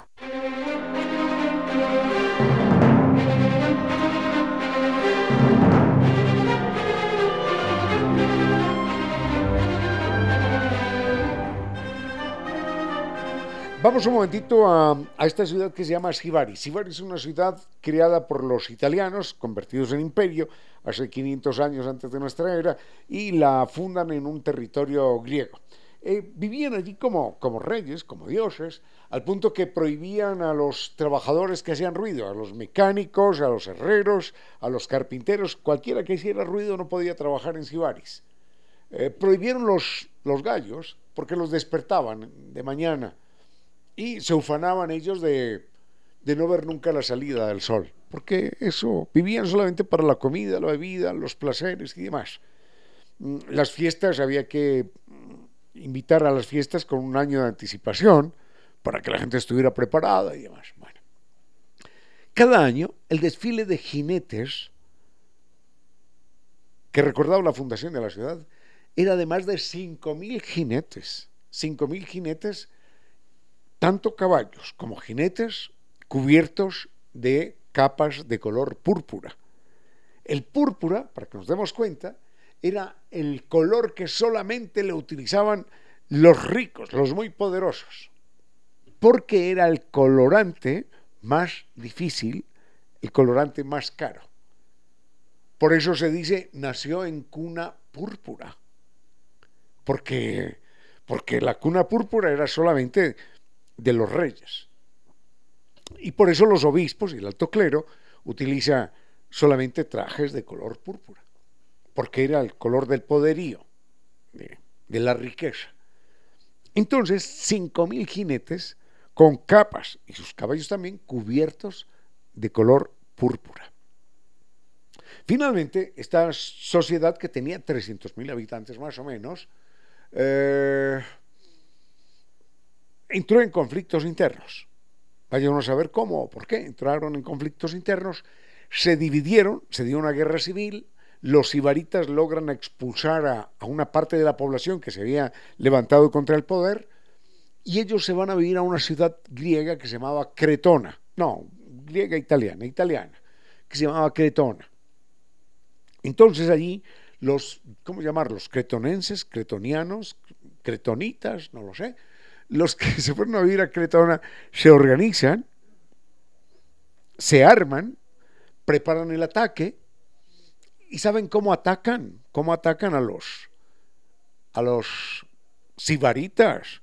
Vamos un momentito a, esta ciudad que se llama Sibari. Sibari es una ciudad creada por los italianos, convertidos en imperio hace 500 años antes de nuestra era, y la fundan en un territorio griego. Eh, vivían allí como, como reyes, como dioses, al punto que prohibían a los trabajadores que hacían ruido, a los mecánicos, a los herreros, a los carpinteros, cualquiera que hiciera ruido no podía trabajar en Sibaris. Eh, prohibieron los, los gallos porque los despertaban de mañana y se ufanaban ellos de, no ver nunca la salida del sol, porque eso, vivían solamente para la comida, la bebida, los placeres y demás. Mm, las fiestas había que mm, invitar a las fiestas con un año de anticipación para que la gente estuviera preparada y demás. Bueno. Cada año el desfile de jinetes que recordaba la fundación de la ciudad era de más de 5.000 jinetes. 5.000 jinetes tanto caballos como jinetes cubiertos de capas de color púrpura. El púrpura, para que nos demos cuenta, era el color que solamente le utilizaban los ricos, los muy poderosos, porque era el colorante más difícil, el colorante más caro. Por eso se dice nació en cuna púrpura, porque, porque la cuna púrpura era solamente de los reyes. Y por eso los obispos y el alto clero utiliza solamente trajes de color púrpura, porque era el color del poderío, de, de la riqueza. Entonces, cinco mil jinetes con capas y sus caballos también cubiertos de color púrpura. Finalmente, esta sociedad que tenía 300.000 habitantes más o menos, eh, entró en conflictos internos. Vayan a saber cómo o por qué entraron en conflictos internos, se dividieron, se dio una guerra civil, los ibaritas logran expulsar a, una parte de la población que se había levantado contra el poder y ellos se van a vivir a una ciudad griega que se llamaba Cretona, no, griega italiana, italiana, que se llamaba Cretona. Entonces allí los, ¿cómo llamarlos? Cretonenses, cretonianos, cretonitas, no lo sé, los que se fueron a vivir a Cretona se organizan, se arman, preparan el ataque y saben cómo atacan, cómo atacan a los a los sibaritas,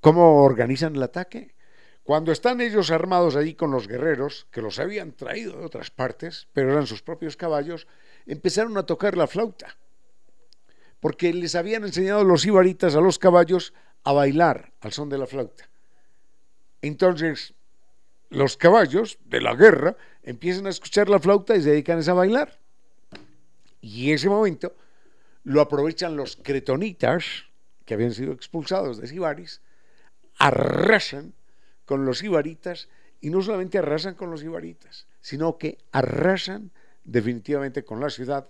cómo organizan el ataque. Cuando están ellos armados allí con los guerreros, que los habían traído de otras partes, pero eran sus propios caballos, empezaron a tocar la flauta, porque les habían enseñado los ibaritas a los caballos a bailar al son de la flauta. Entonces, los caballos de la guerra empiezan a escuchar la flauta y se dedican a bailar. Y ese momento lo aprovechan los cretonitas, que habían sido expulsados de Sibaris, arrasan con los ibaritas y no solamente arrasan con los ibaritas, sino que arrasan definitivamente con la ciudad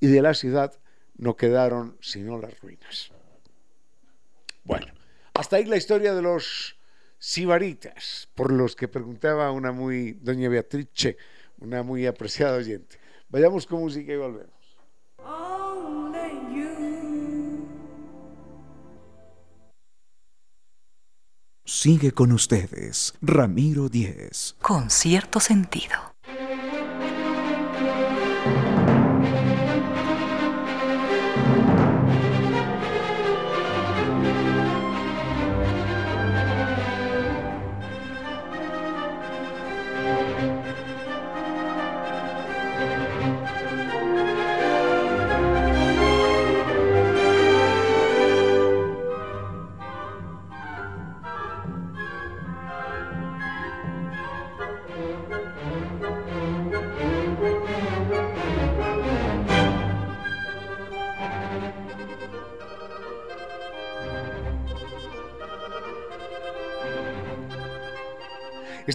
y de la ciudad no quedaron sino las ruinas. Bueno, hasta ahí la historia de los sibaritas, por los que preguntaba una muy, doña Beatrice, una muy apreciada oyente. Vayamos con música y volvemos. Sigue con ustedes, Ramiro Díez. Con cierto sentido.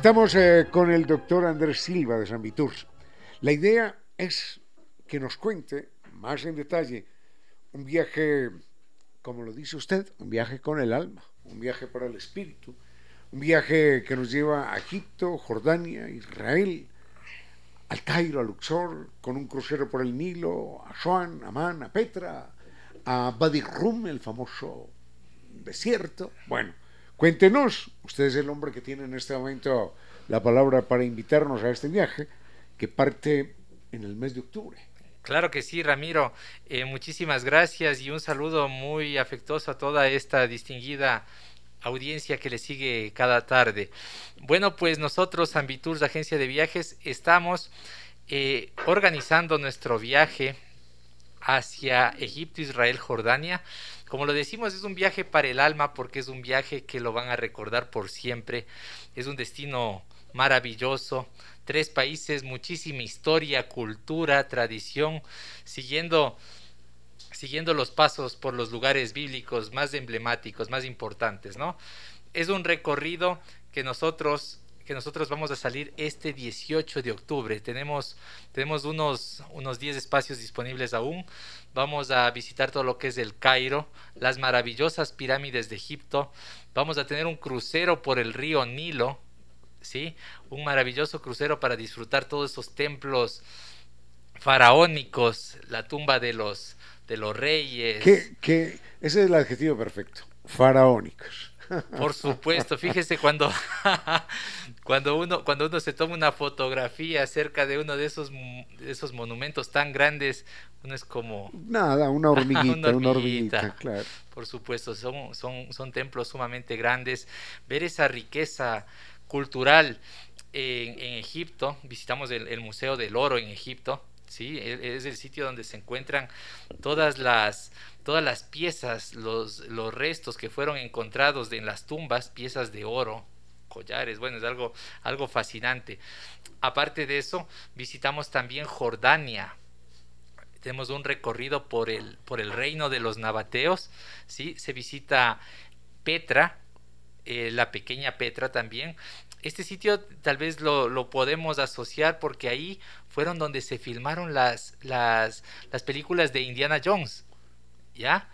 Estamos eh, con el doctor Andrés Silva de San Vitur. La idea es que nos cuente más en detalle un viaje, como lo dice usted, un viaje con el alma, un viaje para el espíritu, un viaje que nos lleva a Egipto, Jordania, Israel, al Cairo, a Luxor, con un crucero por el Nilo, a Swan, a Man, a Petra, a Badi Rum, el famoso desierto. Bueno, Cuéntenos, usted es el hombre que tiene en este momento la palabra para invitarnos a este viaje que parte en el mes de octubre. Claro que sí, Ramiro. Eh, muchísimas gracias y un saludo muy afectuoso a toda esta distinguida audiencia que le sigue cada tarde. Bueno, pues nosotros, Ambitours, Agencia de Viajes, estamos eh, organizando nuestro viaje hacia Egipto, Israel, Jordania. Como lo decimos, es un viaje para el alma porque es un viaje que lo van a recordar por siempre. Es un destino maravilloso. Tres países, muchísima historia, cultura, tradición, siguiendo siguiendo los pasos por los lugares bíblicos más emblemáticos, más importantes, ¿no? Es un recorrido que nosotros que nosotros vamos a salir este 18 de octubre. Tenemos, tenemos unos, unos 10 espacios disponibles aún. Vamos a visitar todo lo que es el Cairo, las maravillosas pirámides de Egipto. Vamos a tener un crucero por el río Nilo, ¿sí? Un maravilloso crucero para disfrutar todos esos templos faraónicos, la tumba de los, de los reyes. ese es el adjetivo perfecto, faraónicos. Por supuesto, fíjese cuando, cuando, uno, cuando uno se toma una fotografía cerca de uno de esos, esos monumentos tan grandes, uno es como... Nada, una hormiguita, una hormiguita, claro. Por supuesto, son, son, son templos sumamente grandes. Ver esa riqueza cultural en, Egipto, visitamos el Museo del Oro en Egipto, ¿sí? E, es el sitio donde se encuentran todas las, todas las piezas, los, los restos que fueron encontrados en las tumbas, piezas de oro, collares, bueno, es algo, algo fascinante. Aparte de eso, visitamos también Jordania. Tenemos un recorrido por el, por el reino de los nabateos, ¿sí? Se visita Petra, eh, la pequeña Petra también, este sitio tal vez lo, podemos asociar porque ahí fueron donde se filmaron las, las, las películas de Indiana Jones. ¿Ya?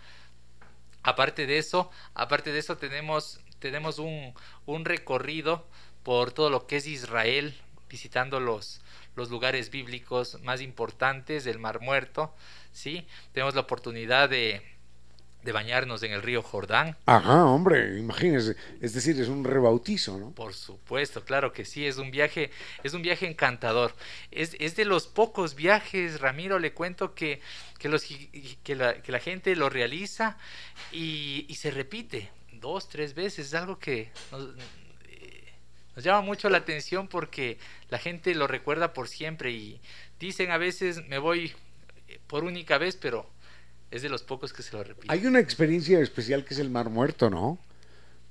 Aparte de eso, aparte de eso tenemos, tenemos un, un recorrido por todo lo que es Israel, visitando los, los lugares bíblicos más importantes del Mar Muerto, ¿sí? Tenemos la oportunidad de, de bañarnos en el río Jordán. Ajá, hombre, imagínese, es decir, es un rebautizo, ¿no? Por supuesto, claro que sí, es un viaje, es un viaje encantador. Es, es de los pocos viajes, Ramiro, le cuento que, que, los, que, la, que la gente lo realiza y, y, se repite dos, tres veces, es algo que nos, eh, nos llama mucho la atención porque la gente lo recuerda por siempre y dicen a veces me voy por única vez, pero es de los pocos que se lo repite. Hay una experiencia especial que es el Mar Muerto, ¿no?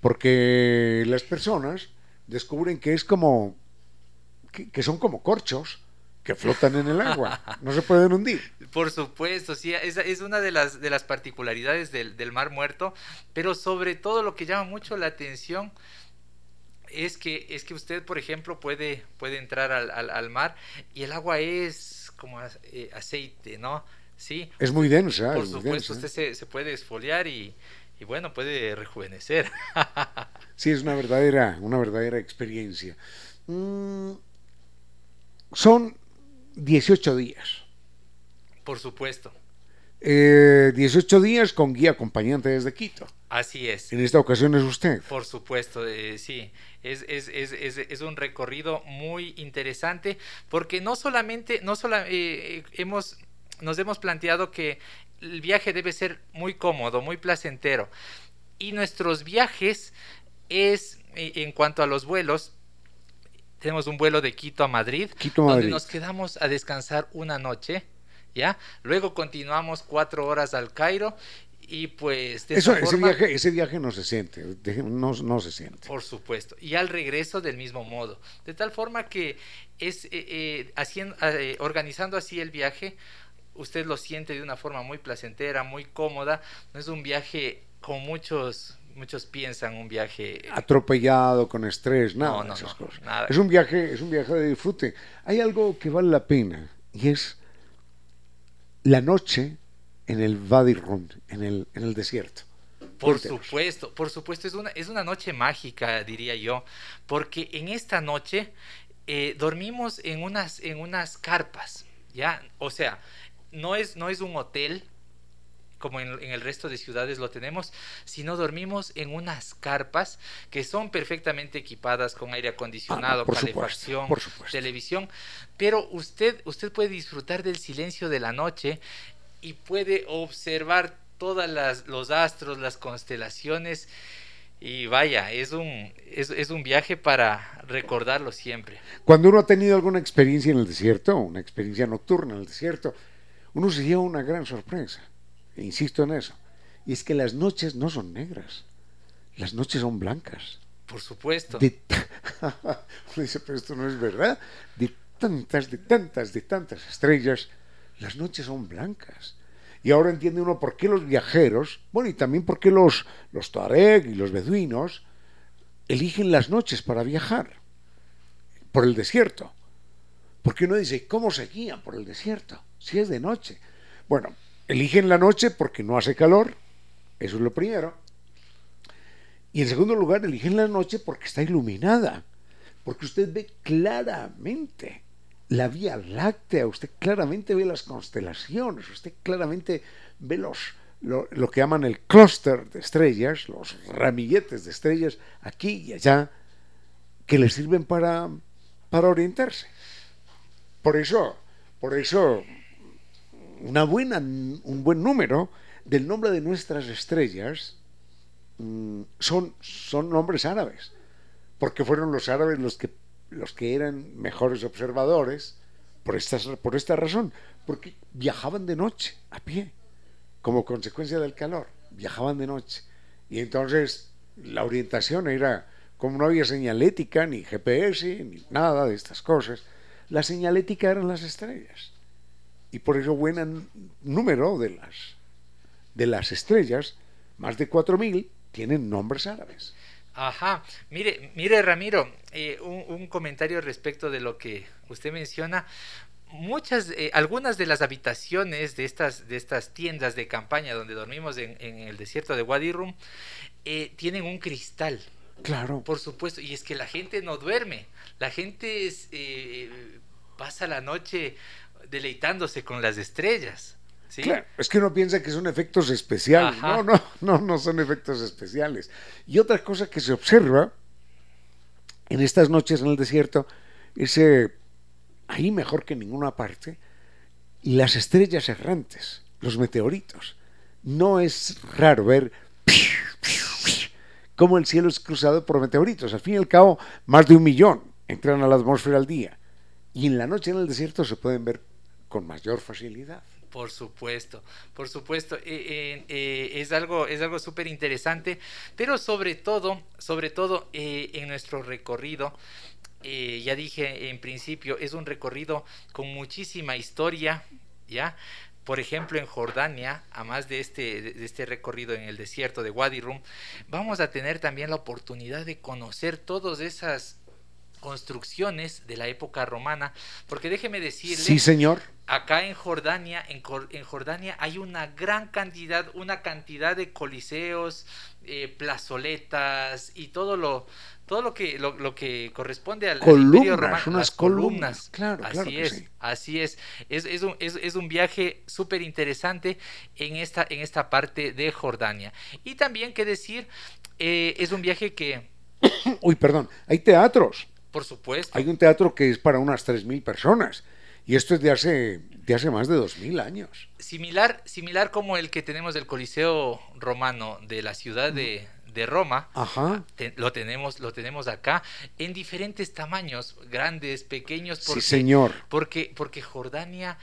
Porque las personas descubren que es como. que, son como corchos que flotan en el agua, no se pueden hundir. Por supuesto, sí, es, es una de las, de las particularidades del, del, Mar Muerto, pero sobre todo lo que llama mucho la atención es que, es que usted, por ejemplo, puede, puede entrar al, al, mar y el agua es como eh, aceite, ¿no? Sí. Es muy densa. Por supuesto, usted se, puede esfoliar y, bueno, puede rejuvenecer. sí, es una verdadera, una verdadera experiencia. Mm, son 18 días. Por supuesto. Eh, 18 días con guía acompañante desde Quito. Así es. En esta ocasión es usted. Por supuesto, eh, sí. Es, es, es, es, un recorrido muy interesante porque no solamente, no solo, eh, hemos nos hemos planteado que el viaje debe ser muy cómodo, muy placentero. Y nuestros viajes es, eh, en cuanto a los vuelos, tenemos un vuelo de Quito a Madrid, donde nos quedamos a descansar una noche, ¿ya? Luego continuamos cuatro horas al Cairo y pues Eso, ese, viaje, ese viaje no se siente, no, no, se siente. Por supuesto. Y al regreso del mismo modo. De tal forma que es eh, eh, haciendo, organizando así el viaje, usted lo siente de una forma muy placentera, muy cómoda. No es un viaje como muchos muchos piensan un viaje atropellado con estrés, nada, no, esas cosas. Es un viaje, es un viaje de disfrute. Hay algo que vale la pena y es la noche en el Wadi Rum, en el en el desierto. Por supuesto, por supuesto, es una, es una noche mágica, diría yo, porque en esta noche eh, dormimos en unas, en unas carpas, ¿ya? O sea, no es, no es un hotel como en, el resto de ciudades lo tenemos, sino dormimos en unas carpas que son perfectamente equipadas con aire acondicionado, Ah, calefacción, televisión, pero usted, usted puede disfrutar del silencio de la noche y puede observar todos los astros, las constelaciones. Y vaya, es un, es, es un viaje para recordarlo siempre. Cuando uno ha tenido alguna experiencia en el desierto, una experiencia nocturna en el desierto, uno se lleva una gran sorpresa. E insisto en eso. Y es que las noches no son negras. Las noches son blancas. Por supuesto. De... uno dice, pero esto no es verdad. De tantas, de tantas, de tantas estrellas, las noches son blancas. Y ahora entiende uno por qué los viajeros, bueno, y también por qué los, los tuareg y los beduinos eligen las noches para viajar por el desierto. Porque uno dice, ¿cómo se guían por el desierto? Si es de noche. Bueno, eligen la noche porque no hace calor, eso es lo primero. Y en segundo lugar, eligen la noche porque está iluminada, porque usted ve claramente la Vía Láctea, usted claramente ve las constelaciones, usted claramente ve los, lo, lo, que llaman el clúster de estrellas, los ramilletes de estrellas aquí y allá, que le sirven para, para orientarse. Por eso, por eso, una buena, un buen número del nombre de nuestras estrellas mmm, son, son nombres árabes, porque fueron los árabes los que los que eran mejores observadores por esta, por esta razón, porque viajaban de noche a pie, como consecuencia del calor, viajaban de noche. Y entonces la orientación era, como no había señalética, ni GPS, ni nada de estas cosas, la señalética eran las estrellas. Y por eso buen número de las, de las estrellas, más de 4.000, tienen nombres árabes. Ajá, mire, mire Ramiro, eh, un, un, comentario respecto de lo que usted menciona. Muchas, eh, algunas de las habitaciones de estas, de estas tiendas de campaña donde dormimos en, en el desierto de Wadi Rum eh, tienen un cristal. Claro. Por supuesto, y es que la gente no duerme, la gente es, pasa la noche deleitándose con las estrellas. ¿Sí? Claro, es que uno piensa que son efectos especiales. Ajá. No, no, no, no son efectos especiales. Y otra cosa que se observa en estas noches en el desierto es eh, ahí mejor que en ninguna parte las estrellas errantes, los meteoritos. No es raro ver cómo el cielo es cruzado por meteoritos. Al fin y al cabo, más de un millón entran a la atmósfera al día. Y en la noche en el desierto se pueden ver con mayor facilidad. Por supuesto, por supuesto, eh, eh, eh, es algo es algo súper interesante, pero sobre todo, sobre todo en nuestro recorrido, ya dije en principio, es un recorrido con muchísima historia, ya. Por ejemplo, en Jordania, a más de este, de este recorrido en el desierto de Wadi Rum, vamos a tener también la oportunidad de conocer todas esas construcciones de la época romana, porque déjeme decirle, sí, señor. acá en Jordania, en, en, Jordania hay una gran cantidad, una cantidad de coliseos, eh, plazoletas y todo lo todo lo que lo, lo que corresponde al, columnas, al romano, unas las columnas, claro, así claro es, sí. así es, es, es, un, es, es un viaje súper interesante en esta, en esta parte de Jordania. Y también que decir, eh, es un viaje que... Uy, perdón, hay teatros. Por supuesto. Hay un teatro que es para unas 3.000 personas. Y esto es de hace, de hace más de 2.000 años. Similar, similar como el que tenemos del Coliseo Romano de la ciudad de, de Roma. Ajá. Te, lo, tenemos, lo tenemos acá en diferentes tamaños, grandes, pequeños. Porque, sí, señor. Porque, porque Jordania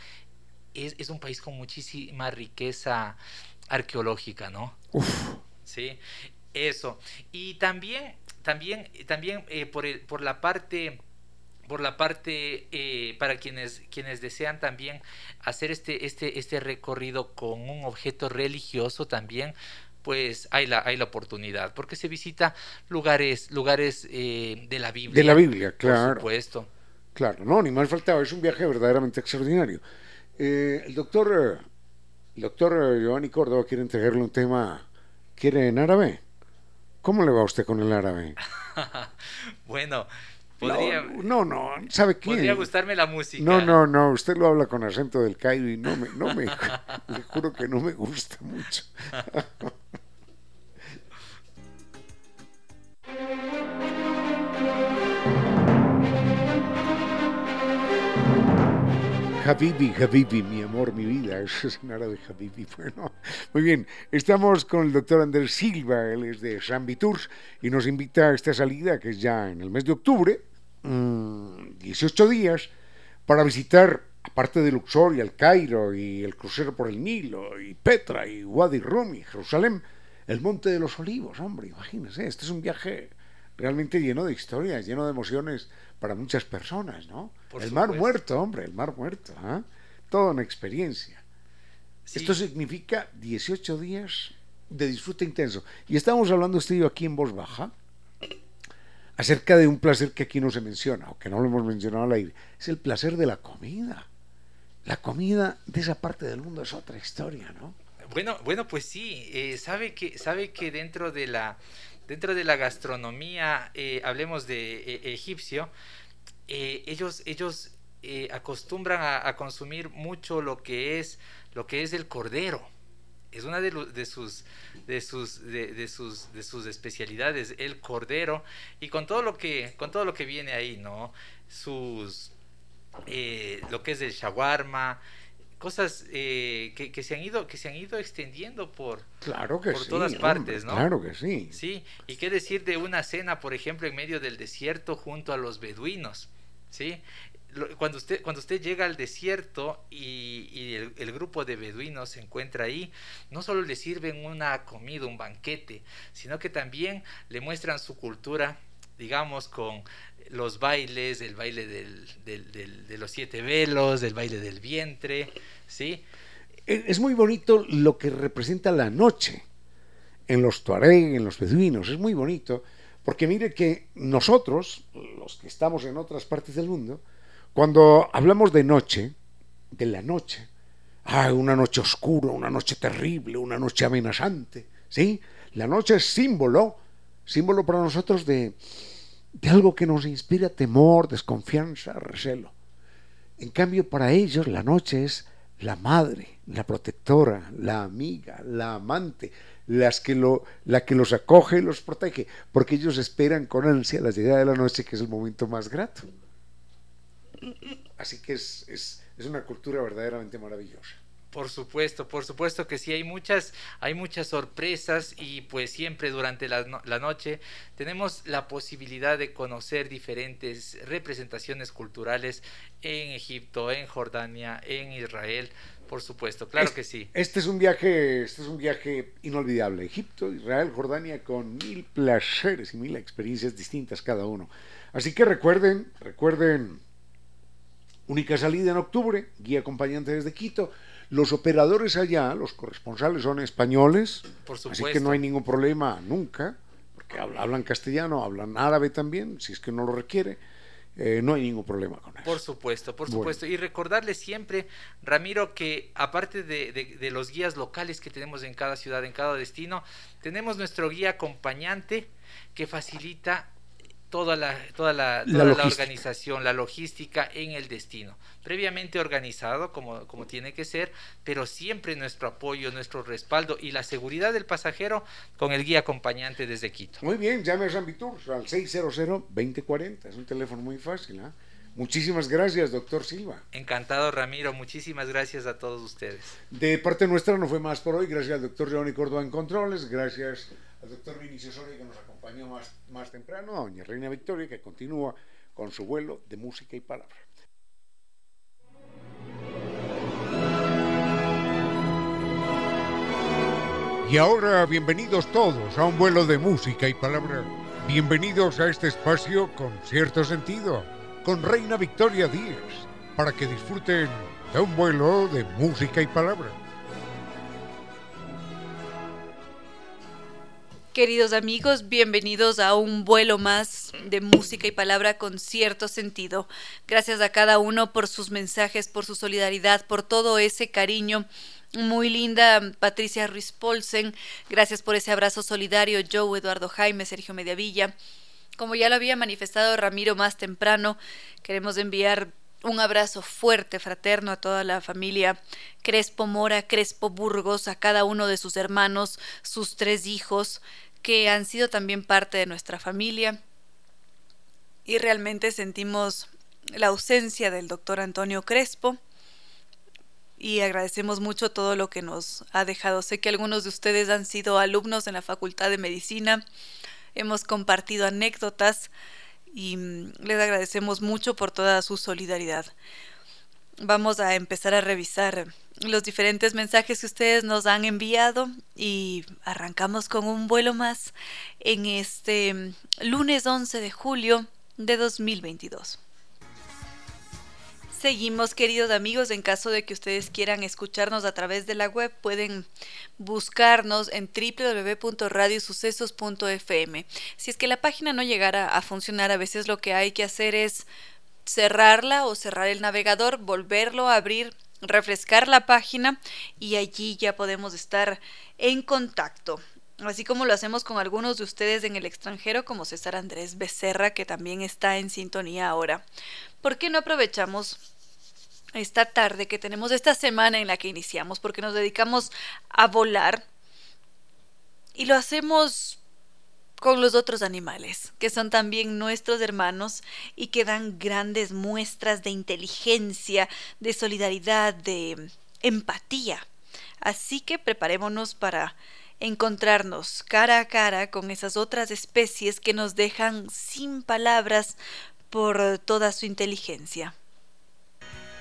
es, es un país con muchísima riqueza arqueológica, ¿no? Uf. Sí, eso. Y también también, también eh, por, el, por la parte por la parte eh, para quienes quienes desean también hacer este este este recorrido con un objeto religioso también pues hay la hay la oportunidad porque se visita lugares lugares eh, de la Biblia de la Biblia claro. por supuesto. Claro no ni más faltaba es un viaje verdaderamente extraordinario. Eh, el doctor el doctor Giovanni Córdoba quiere entregarle un tema quiere en árabe ¿Cómo le va a usted con el árabe? bueno, Podría, no, no, ¿sabe qué? Podría gustarme la música. No, no, no, usted lo habla con acento del Cairo y no me, no me, le juro que no me gusta mucho. Habibi, Habibi, mi amor, mi vida, eso es en árabe Habibi. Bueno, muy bien, estamos con el doctor Andrés Silva, él es de Rambi Tours y nos invita a esta salida que es ya en el mes de octubre, 18 mm, días, para visitar, aparte de Luxor y el Cairo y el crucero por el Nilo y Petra y Wadi Rum y Jerusalén, el Monte de los Olivos, hombre, imagínense, este es un viaje realmente lleno de historias, lleno de emociones para muchas personas, ¿no? el mar muerto, hombre, el mar muerto, ¿ah? Toda una experiencia. Esto significa 18 días de disfrute intenso. Y estamos hablando usted y yo aquí en voz baja acerca de un placer que aquí no se menciona, o que no lo hemos mencionado al aire. Es el placer de la comida. La comida de esa parte del mundo es otra historia, ¿no? Bueno, bueno, pues sí. Eh, sabe que sabe que dentro de la dentro de la gastronomía, eh, hablemos de eh, egipcio, eh, ellos, ellos acostumbran a, consumir mucho lo que es, lo que es el cordero. Es una de, de, sus, de, sus, de, sus, de sus especialidades, el cordero, y con todo lo que, con todo lo que viene ahí, ¿no? Sus, lo que es el shawarma, cosas eh, que, se han ido que se han ido extendiendo por claro que por todas partes no claro que sí. Sí y qué decir de una cena por ejemplo en medio del desierto junto a los beduinos sí cuando usted cuando usted llega al desierto y, el, el, grupo de beduinos se encuentra ahí no solo le sirven una comida un banquete sino que también le muestran su cultura digamos con los bailes, el baile de los siete velos, el baile del vientre, ¿sí? E, es muy bonito lo que representa la noche en los tuareg, en los beduinos, es muy bonito, porque mire que nosotros, los que estamos en otras partes del mundo, cuando hablamos de noche, de la noche, ah, una noche oscura, una noche terrible, una noche amenazante, ¿sí? La noche es símbolo, símbolo para nosotros de, de algo que nos inspira temor, desconfianza, recelo. En cambio, para ellos la noche es la madre, la protectora, la amiga, la amante, las que lo, la que los acoge y los protege, porque ellos esperan con ansia la llegada de la noche, que es el momento más grato. Así que es, es, es una cultura verdaderamente maravillosa. Por supuesto, por supuesto que sí, hay muchas, hay muchas sorpresas y pues siempre durante la, la, noche tenemos la posibilidad de conocer diferentes representaciones culturales en Egipto, en Jordania, en Israel, por supuesto, claro que sí. Este es un viaje, este es un viaje inolvidable. Egipto, Israel, Jordania, con mil placeres y mil experiencias distintas cada uno. Así que recuerden, recuerden, única salida en octubre, guía acompañante desde Quito. Los operadores allá, los corresponsales son españoles, así que no hay ningún problema nunca, porque hablan castellano, hablan árabe también, si es que no lo requiere. Eh, no hay ningún problema con eso. Por supuesto, por supuesto. Y recordarle siempre, Ramiro, que aparte de, de, los guías locales que tenemos en cada ciudad, en cada destino, tenemos nuestro guía acompañante que facilita toda la, toda la, organización, la logística en el destino. Previamente organizado como, como tiene que ser, pero siempre nuestro apoyo, nuestro respaldo y la seguridad del pasajero con el guía acompañante desde Quito. Muy bien, llame a Tours al 600-2040, es un teléfono muy fácil. ¿ah? Muchísimas gracias, doctor Silva. Encantado, Ramiro. Muchísimas gracias a todos ustedes. De parte nuestra no fue más por hoy. Gracias al doctor Giovanni Córdoba en Controles. Gracias al doctor Vinicio Soria que nos acompañó más, más temprano. A doña Reina Victoria que continúa con su vuelo de música y palabra. Y ahora bienvenidos todos a un vuelo de música y palabra. Bienvenidos a este espacio con cierto sentido con Reina Victoria Díaz para que disfruten de un vuelo de música y palabra. Queridos amigos, bienvenidos a un vuelo más de música y palabra con cierto sentido. Gracias a cada uno por sus mensajes, por su solidaridad, por todo ese cariño. Muy linda Patricia Ruiz Polsen, gracias por ese abrazo solidario. Joe, Eduardo Jaime, Sergio Mediavilla. Como ya lo había manifestado Ramiro más temprano, queremos enviar un abrazo fuerte, fraterno a toda la familia Crespo Mora, Crespo Burgos, a cada uno de sus hermanos, sus tres hijos, que han sido también parte de nuestra familia. Y realmente sentimos la ausencia del doctor Antonio Crespo y agradecemos mucho todo lo que nos ha dejado. Sé que algunos de ustedes han sido alumnos en la Facultad de Medicina, hemos compartido anécdotas y mm, les agradecemos mucho por toda su solidaridad. Vamos a empezar a revisar los diferentes mensajes que ustedes nos han enviado y arrancamos con un vuelo más en este mm, lunes 11 de julio de 2022. Seguimos, queridos amigos, en caso de que ustedes quieran escucharnos a través de la web, pueden buscarnos en www.radiosucesos.fm. Si es que la página no llegara a funcionar, a veces lo que hay que hacer es cerrarla o cerrar el navegador, volverlo a abrir, refrescar la página y allí ya podemos estar en contacto así como lo hacemos con algunos de ustedes en el extranjero, como César Andrés Becerra, que también está en sintonía ahora. ¿por qué no aprovechamos esta tarde que tenemos esta semana en la que iniciamos? Porque nos dedicamos a volar y lo hacemos con los otros animales, que son también nuestros hermanos y que dan grandes muestras de inteligencia, de solidaridad, de empatía. Así que preparémonos para encontrarnos cara a cara con esas otras especies que nos dejan sin palabras por toda su inteligencia.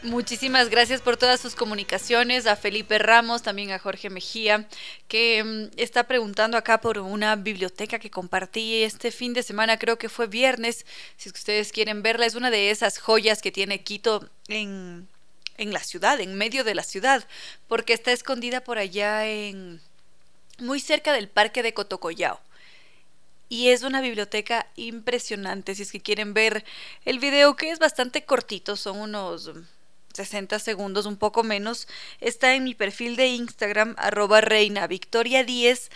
Muchísimas gracias por todas sus comunicaciones, a Felipe Ramos, también a Jorge Mejía, que mm, está preguntando acá por una biblioteca que compartí este fin de semana, creo que fue viernes, si ustedes quieren verla, es una de esas joyas que tiene Quito en, en la ciudad, en medio de la ciudad, porque está escondida por allá en muy cerca del parque de Cotocollao y es una biblioteca impresionante. Si es que quieren ver el video, que es bastante cortito, son unos 60 segundos, un poco menos, está en mi perfil de Instagram, arroba reina victoria 10,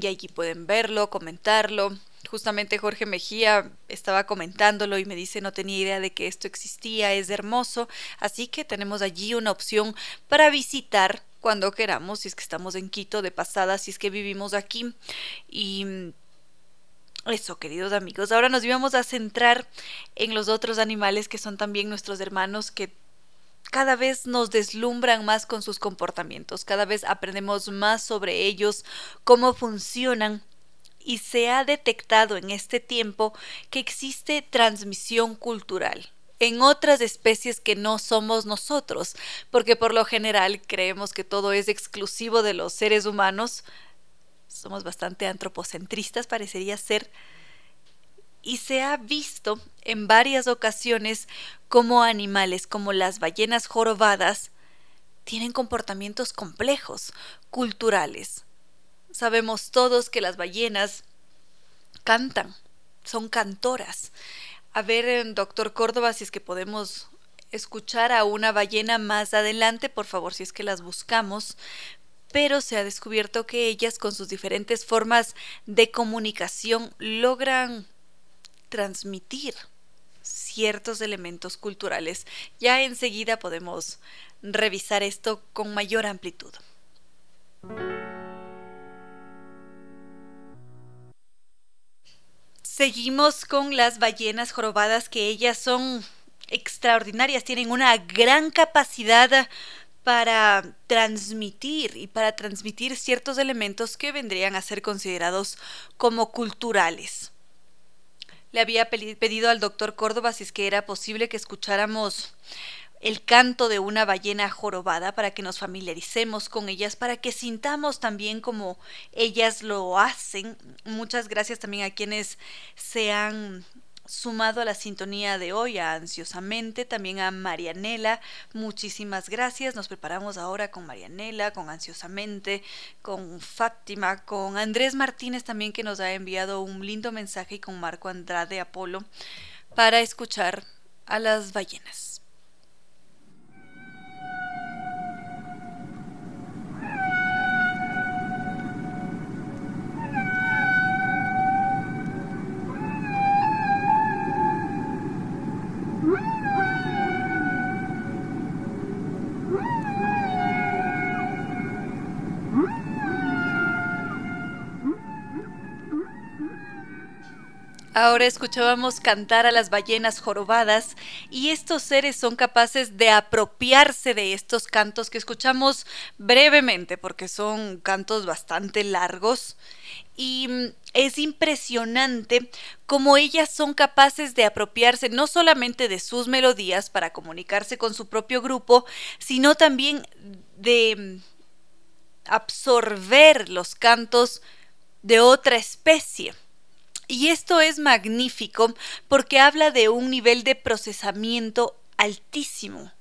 y allí pueden verlo, comentarlo. Justamente Jorge Mejía estaba comentándolo y me dice no tenía idea de que esto existía, es hermoso, así que tenemos allí una opción para visitar cuando queramos, si es que estamos en Quito de pasada, si es que vivimos aquí y eso, queridos amigos. Ahora nos íbamos a centrar en los otros animales que son también nuestros hermanos que cada vez nos deslumbran más con sus comportamientos, cada vez aprendemos más sobre ellos, cómo funcionan y se ha detectado en este tiempo que existe transmisión cultural en otras especies que no somos nosotros, porque por lo general creemos que todo es exclusivo de los seres humanos, somos bastante antropocentristas, parecería ser, y se ha visto en varias ocasiones como animales como las ballenas jorobadas tienen comportamientos complejos, culturales. Sabemos todos que las ballenas cantan, son cantoras. A ver, doctor Córdoba, si es que podemos escuchar a una ballena más adelante, por favor, si es que las buscamos, pero se ha descubierto que ellas con sus diferentes formas de comunicación logran transmitir ciertos elementos culturales. Ya enseguida podemos revisar esto con mayor amplitud. Seguimos con las ballenas jorobadas que ellas son extraordinarias, tienen una gran capacidad para transmitir y para transmitir ciertos elementos que vendrían a ser considerados como culturales. Le había pedido al doctor Córdoba si es que era posible que escucháramos el canto de una ballena jorobada para que nos familiaricemos con ellas, para que sintamos también como ellas lo hacen. Muchas gracias también a quienes se han sumado a la sintonía de hoy, a Ansiosamente, también a Marianela, muchísimas gracias. Nos preparamos ahora con Marianela, con Ansiosamente, con Fátima, con Andrés Martínez también que nos ha enviado un lindo mensaje y con Marco Andrade Apolo para escuchar a las ballenas. Ahora escuchábamos cantar a las ballenas jorobadas y estos seres son capaces de apropiarse de estos cantos que escuchamos brevemente porque son cantos bastante largos y mm, es impresionante cómo ellas son capaces de apropiarse no solamente de sus melodías para comunicarse con su propio grupo, sino también de mm, absorber los cantos de otra especie. Y esto es magnífico porque habla de un nivel de procesamiento altísimo,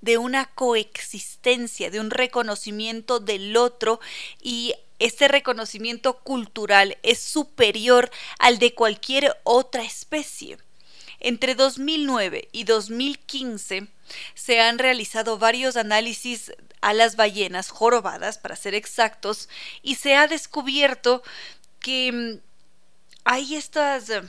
de una coexistencia, de un reconocimiento del otro y este reconocimiento cultural es superior al de cualquier otra especie. Entre 2009 y 2015 se han realizado varios análisis a las ballenas jorobadas, para ser exactos, y se ha descubierto que mm, hay estas eh,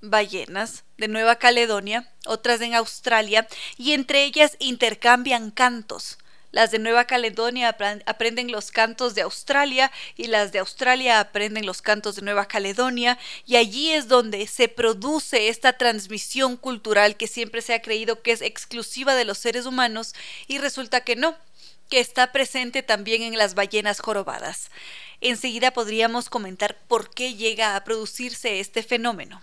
ballenas de Nueva Caledonia, otras en Australia, y entre ellas intercambian cantos. Las de Nueva Caledonia aprenden los cantos de Australia y las de Australia aprenden los cantos de Nueva Caledonia y allí es donde se produce esta transmisión cultural que siempre se ha creído que es exclusiva de los seres humanos y resulta que no, que está presente también en las ballenas jorobadas. Enseguida podríamos comentar por qué llega a producirse este fenómeno.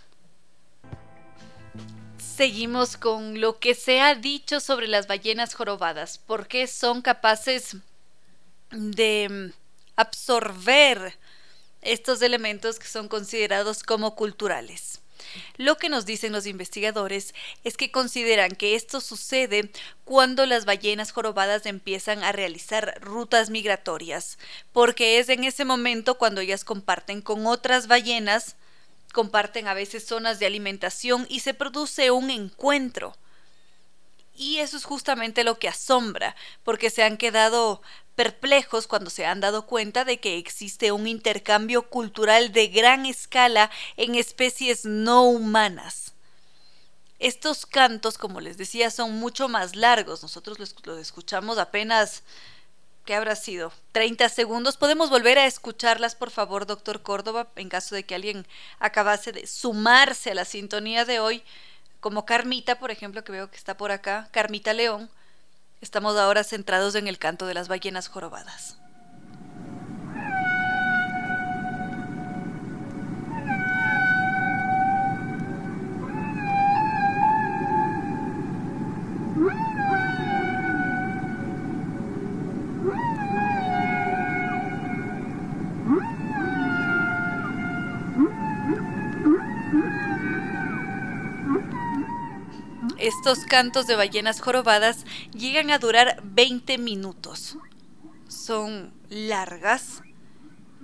Seguimos con lo que se ha dicho sobre las ballenas jorobadas, por qué son capaces de absorber estos elementos que son considerados como culturales. Lo que nos dicen los investigadores es que consideran que esto sucede cuando las ballenas jorobadas empiezan a realizar rutas migratorias, porque es en ese momento cuando ellas comparten con otras ballenas, comparten a veces zonas de alimentación y se produce un encuentro. Y eso es justamente lo que asombra, porque se han quedado perplejos cuando se han dado cuenta de que existe un intercambio cultural de gran escala en especies no humanas. Estos cantos, como les decía, son mucho más largos. Nosotros los, escuchamos apenas, ¿qué habrá sido? 30 segundos. ¿Podemos volver a escucharlas, por favor, doctor Córdoba, en caso de que alguien acabase de sumarse a la sintonía de hoy? Como Carmita, por ejemplo, que veo que está por acá, Carmita León Estamos ahora centrados en el canto de las ballenas jorobadas. Estos cantos de ballenas jorobadas llegan a durar 20 minutos. Son largas,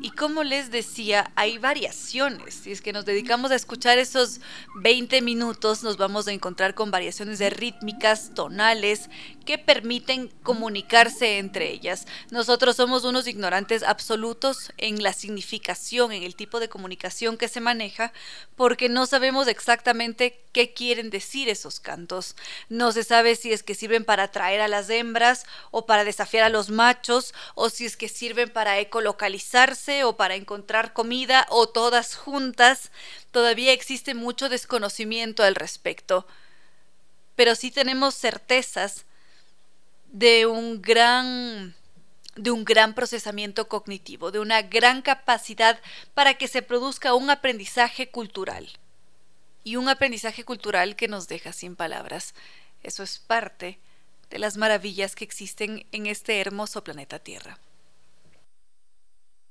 y como les decía, hay variaciones. Si es que nos dedicamos a escuchar esos 20 minutos, nos vamos a encontrar con variaciones de rítmicas, tonales, que permiten comunicarse entre ellas. Nosotros somos unos ignorantes absolutos en la significación, en el tipo de comunicación que se maneja, porque no sabemos exactamente qué quieren decir esos cantos. No se sabe si es que sirven para atraer a las hembras o para desafiar a los machos, o si es que sirven para ecolocalizarse o para encontrar comida o todas juntas, todavía existe mucho desconocimiento al respecto. Pero sí tenemos certezas de un gran de un gran procesamiento cognitivo, de una gran capacidad para que se produzca un aprendizaje cultural. Y un aprendizaje cultural que nos deja sin palabras. Eso es parte de las maravillas que existen en este hermoso planeta Tierra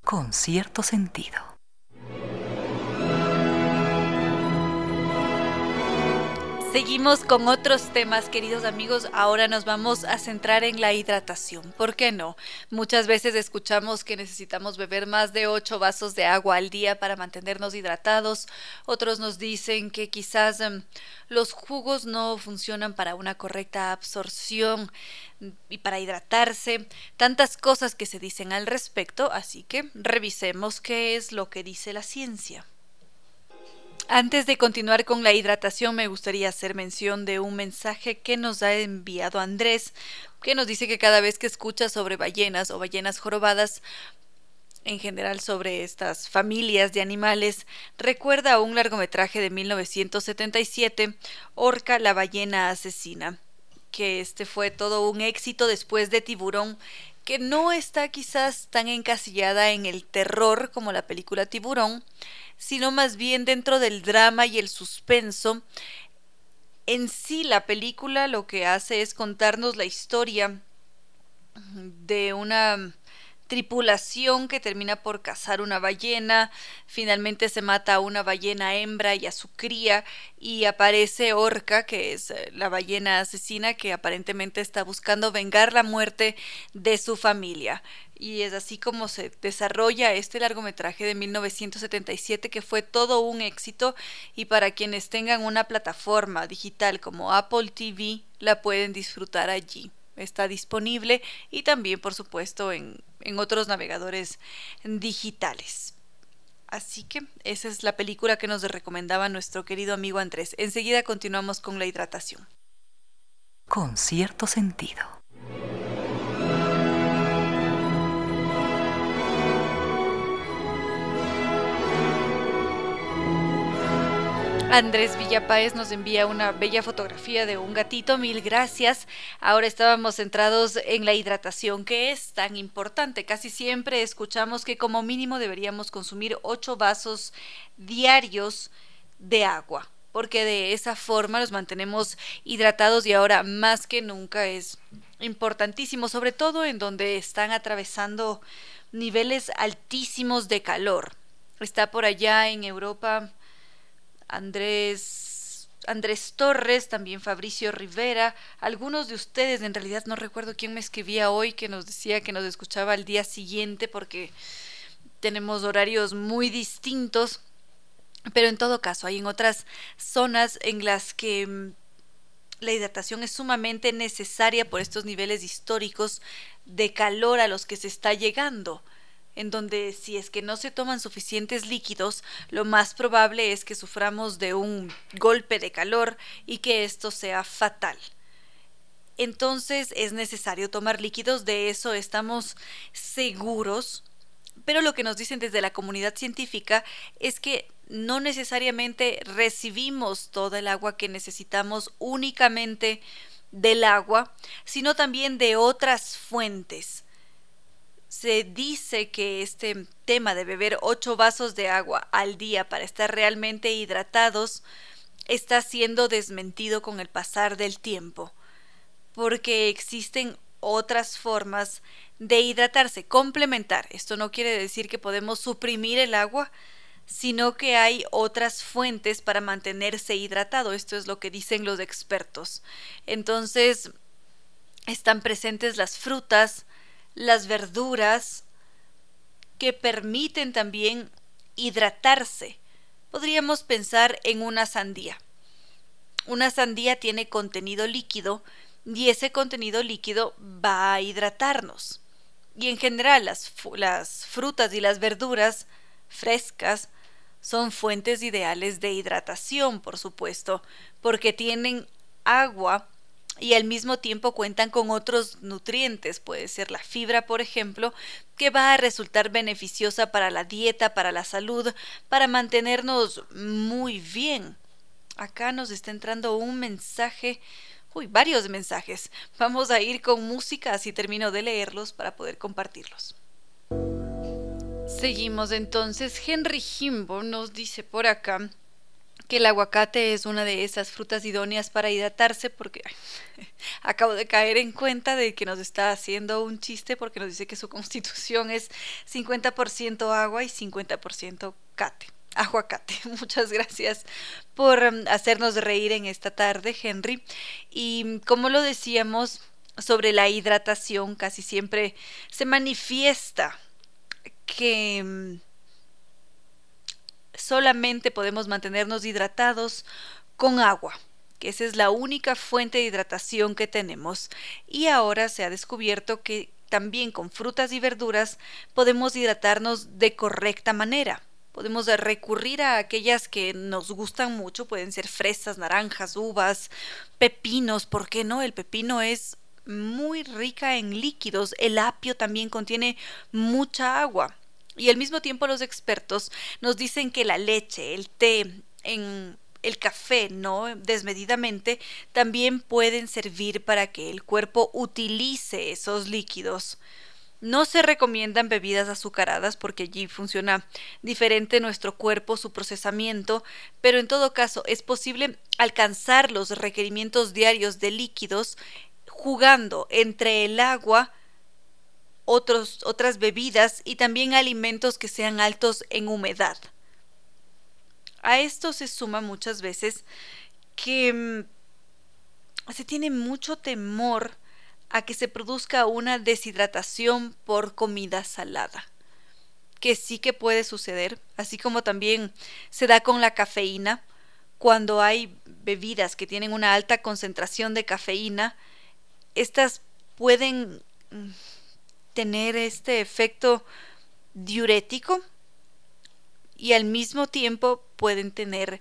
con cierto sentido. Seguimos con otros temas, queridos amigos. Ahora nos vamos a centrar en la hidratación. ¿Por qué no? Muchas veces escuchamos que necesitamos beber más de 8 vasos de agua al día para mantenernos hidratados. Otros nos dicen que quizás em, los jugos no funcionan para una correcta absorción y para hidratarse. Tantas cosas que se dicen al respecto, así que revisemos qué es lo que dice la ciencia. Antes de continuar con la hidratación, me gustaría hacer mención de un mensaje que nos ha enviado Andrés, que nos dice que cada vez que escucha sobre ballenas o ballenas jorobadas, en general sobre estas familias de animales recuerda a un largometraje de 1977, Orca la ballena asesina, que este fue todo un éxito después de Tiburón, que no está quizás tan encasillada en el terror como la película Tiburón, sino más bien dentro del drama y el suspenso. En sí la película lo que hace es contarnos la historia de una tripulación que termina por cazar una ballena, finalmente se mata a una ballena hembra y a su cría y aparece Orca, que es eh, la ballena asesina que aparentemente está buscando vengar la muerte de su familia. Y es así como se desarrolla este largometraje de 1977 que fue todo un éxito y para quienes tengan una plataforma digital como Apple TV la pueden disfrutar allí está disponible y también por supuesto en, en otros navegadores digitales. Así que esa es la película que nos recomendaba nuestro querido amigo Andrés. Enseguida continuamos con la hidratación. Con cierto sentido. Andrés Villapáez nos envía una bella fotografía de un gatito, mil gracias. Ahora estábamos centrados en la hidratación, que es tan importante. Casi siempre escuchamos que como mínimo deberíamos consumir 8 vasos diarios de agua, porque de esa forma los mantenemos hidratados y ahora más que nunca es importantísimo, sobre todo en donde están atravesando niveles altísimos de calor. Está por allá en Europa Andrés Andrés Torres, también Fabricio Rivera, algunos de ustedes, en realidad no recuerdo quién me escribía hoy que nos decía que nos escuchaba al día siguiente porque tenemos horarios muy distintos, pero en todo caso hay en otras zonas en las que mm, la hidratación es sumamente necesaria por estos niveles históricos de calor a los que se está llegando en donde si es que no se toman suficientes líquidos, lo más probable es que suframos de un golpe de calor y que esto sea fatal. Entonces es necesario tomar líquidos, de eso estamos seguros, pero lo que nos dicen desde la comunidad científica es que no necesariamente recibimos toda el agua que necesitamos únicamente del agua, sino también de otras fuentes se dice que este tema de beber ocho vasos de agua al día para estar realmente hidratados está siendo desmentido con el pasar del tiempo, porque existen otras formas de hidratarse, complementar. Esto no quiere decir que podemos suprimir el agua, sino que hay otras fuentes para mantenerse hidratado. Esto es lo que dicen los expertos. Entonces, están presentes las frutas, las verduras que permiten también hidratarse. Podríamos pensar en una sandía. Una sandía tiene contenido líquido y ese contenido líquido va a hidratarnos. Y en general las, las frutas y las verduras frescas son fuentes ideales de hidratación, por supuesto, porque tienen agua y al mismo tiempo cuentan con otros nutrientes, puede ser la fibra, por ejemplo, que va a resultar beneficiosa para la dieta, para la salud, para mantenernos muy bien. Acá nos está entrando un mensaje, uy, varios mensajes. Vamos a ir con música, así termino de leerlos para poder compartirlos. Seguimos entonces. Henry Jimbo nos dice por acá que el aguacate es una de esas frutas idóneas para hidratarse porque acabo de caer en cuenta de que nos está haciendo un chiste porque nos dice que su constitución es 50% agua y 50% cate. Aguacate. Muchas gracias por um, hacernos reír en esta tarde, Henry. Y como lo decíamos sobre la hidratación, casi siempre se manifiesta que um, solamente podemos mantenernos hidratados con agua, que esa es la única fuente de hidratación que tenemos. Y ahora se ha descubierto que también con frutas y verduras podemos hidratarnos de correcta manera. Podemos recurrir a aquellas que nos gustan mucho, pueden ser fresas, naranjas, uvas, pepinos, ¿por qué no? El pepino es muy rica en líquidos, el apio también contiene mucha agua Y al mismo tiempo los expertos nos dicen que la leche, el té, en el café, ¿no? Desmedidamente, también pueden servir para que el cuerpo utilice esos líquidos. No se recomiendan bebidas azucaradas porque allí funciona diferente nuestro cuerpo, su procesamiento, pero en todo caso es posible alcanzar los requerimientos diarios de líquidos jugando entre el agua, otros, otras bebidas y también alimentos que sean altos en humedad. A esto se suma muchas veces que mm, se tiene mucho temor a que se produzca una deshidratación por comida salada, que sí que puede suceder, así como también se da con la cafeína, cuando hay bebidas que tienen una alta concentración de cafeína, estas pueden mm, tener este efecto diurético y al mismo tiempo pueden tener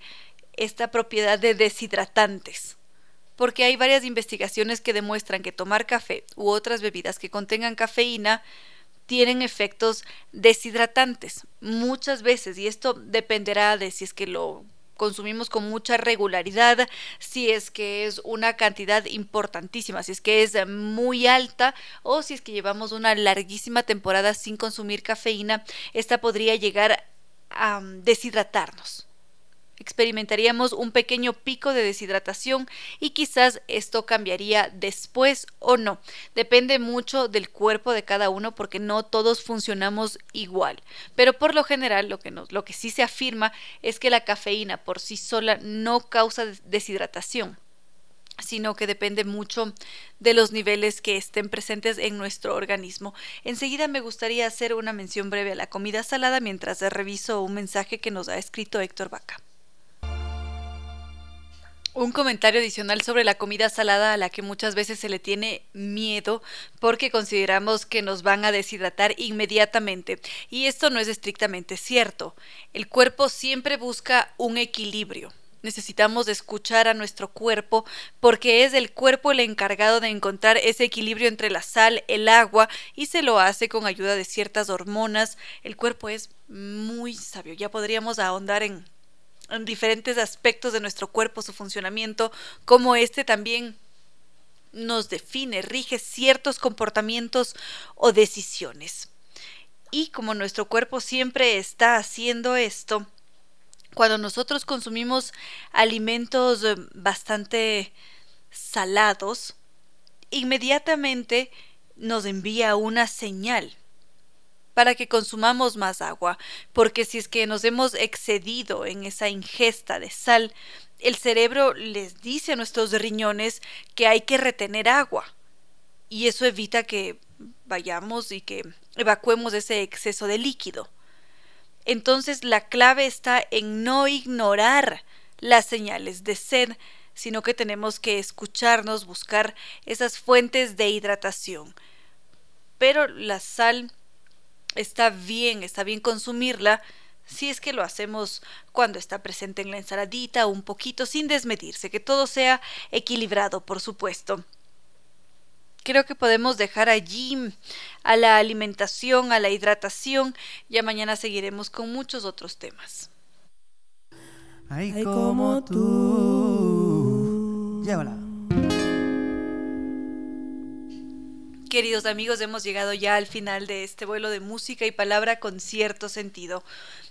esta propiedad de deshidratantes. Porque hay varias investigaciones que demuestran que tomar café u otras bebidas que contengan cafeína tienen efectos deshidratantes muchas veces y esto dependerá de si es que lo consumimos con mucha regularidad, si es que es una cantidad importantísima, si es que es muy alta o si es que llevamos una larguísima temporada sin consumir cafeína, esta podría llegar a deshidratarnos. Experimentaríamos un pequeño pico de deshidratación y quizás esto cambiaría después o no. Depende mucho del cuerpo de cada uno porque no todos funcionamos igual. Pero por lo general lo que, sí se afirma es que la cafeína por sí sola no causa deshidratación sino que depende mucho de los niveles que estén presentes en nuestro organismo. Enseguida me gustaría hacer una mención breve a la comida salada mientras reviso un mensaje que nos ha escrito Héctor Vaca. Un comentario adicional sobre la comida salada a la que muchas veces se le tiene miedo porque consideramos que nos van a deshidratar inmediatamente. Y esto no es estrictamente cierto. El cuerpo siempre busca un equilibrio. Necesitamos escuchar a nuestro cuerpo porque es el cuerpo el encargado de encontrar ese equilibrio entre la sal, el agua y se lo hace con ayuda de ciertas hormonas. El cuerpo es muy sabio. Ya podríamos ahondar en, en diferentes aspectos de nuestro cuerpo, su funcionamiento, como este también nos define, rige ciertos comportamientos o decisiones. Y como nuestro cuerpo siempre está haciendo esto, cuando nosotros consumimos alimentos eh, bastante salados, inmediatamente nos envía una señal para que consumamos más agua, porque si es que nos hemos excedido en esa ingesta de sal, el cerebro les dice a nuestros riñones que hay que retener agua y eso evita que vayamos y que evacuemos ese exceso de líquido. Entonces la clave está en no ignorar las señales de sed, sino que tenemos que escucharnos, buscar esas fuentes de hidratación. Pero la sal está bien, está bien consumirla si es que lo hacemos cuando está presente en la ensaladita un poquito sin desmedirse, que todo sea equilibrado, por supuesto creo que podemos dejar allí a la alimentación, a la hidratación. Ya mañana seguiremos con muchos otros temas. Ay, como tú. Llévala. Queridos amigos, hemos llegado ya al final de este vuelo de música y palabra con cierto sentido.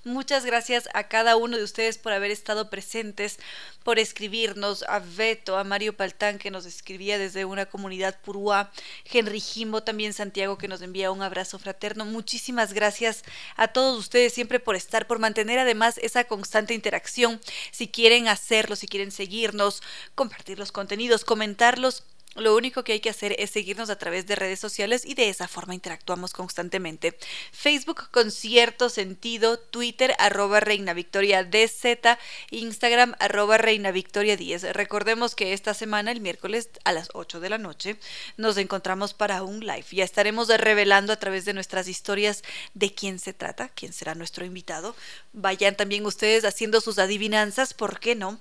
Muchas gracias a cada uno de ustedes por haber estado presentes, por escribirnos, a Beto, a Mario Paltán que nos escribía desde una comunidad purúa, Henry Jimbo, también Santiago que nos envía un abrazo fraterno. Muchísimas gracias a todos ustedes siempre por estar, por mantener además esa constante interacción. Si quieren hacerlo, si quieren seguirnos, compartir los contenidos, comentarlos lo único que hay que hacer es seguirnos a través de redes sociales y de esa forma interactuamos constantemente. Facebook con cierto sentido, Twitter arroba Reina Victoria DZ, Instagram arroba Reina Victoria 10. Recordemos que esta semana, el miércoles a las 8 de la noche, nos encontramos para un live. Ya estaremos revelando a través de nuestras historias de quién se trata, quién será nuestro invitado. Vayan también ustedes haciendo sus adivinanzas, ¿por qué no?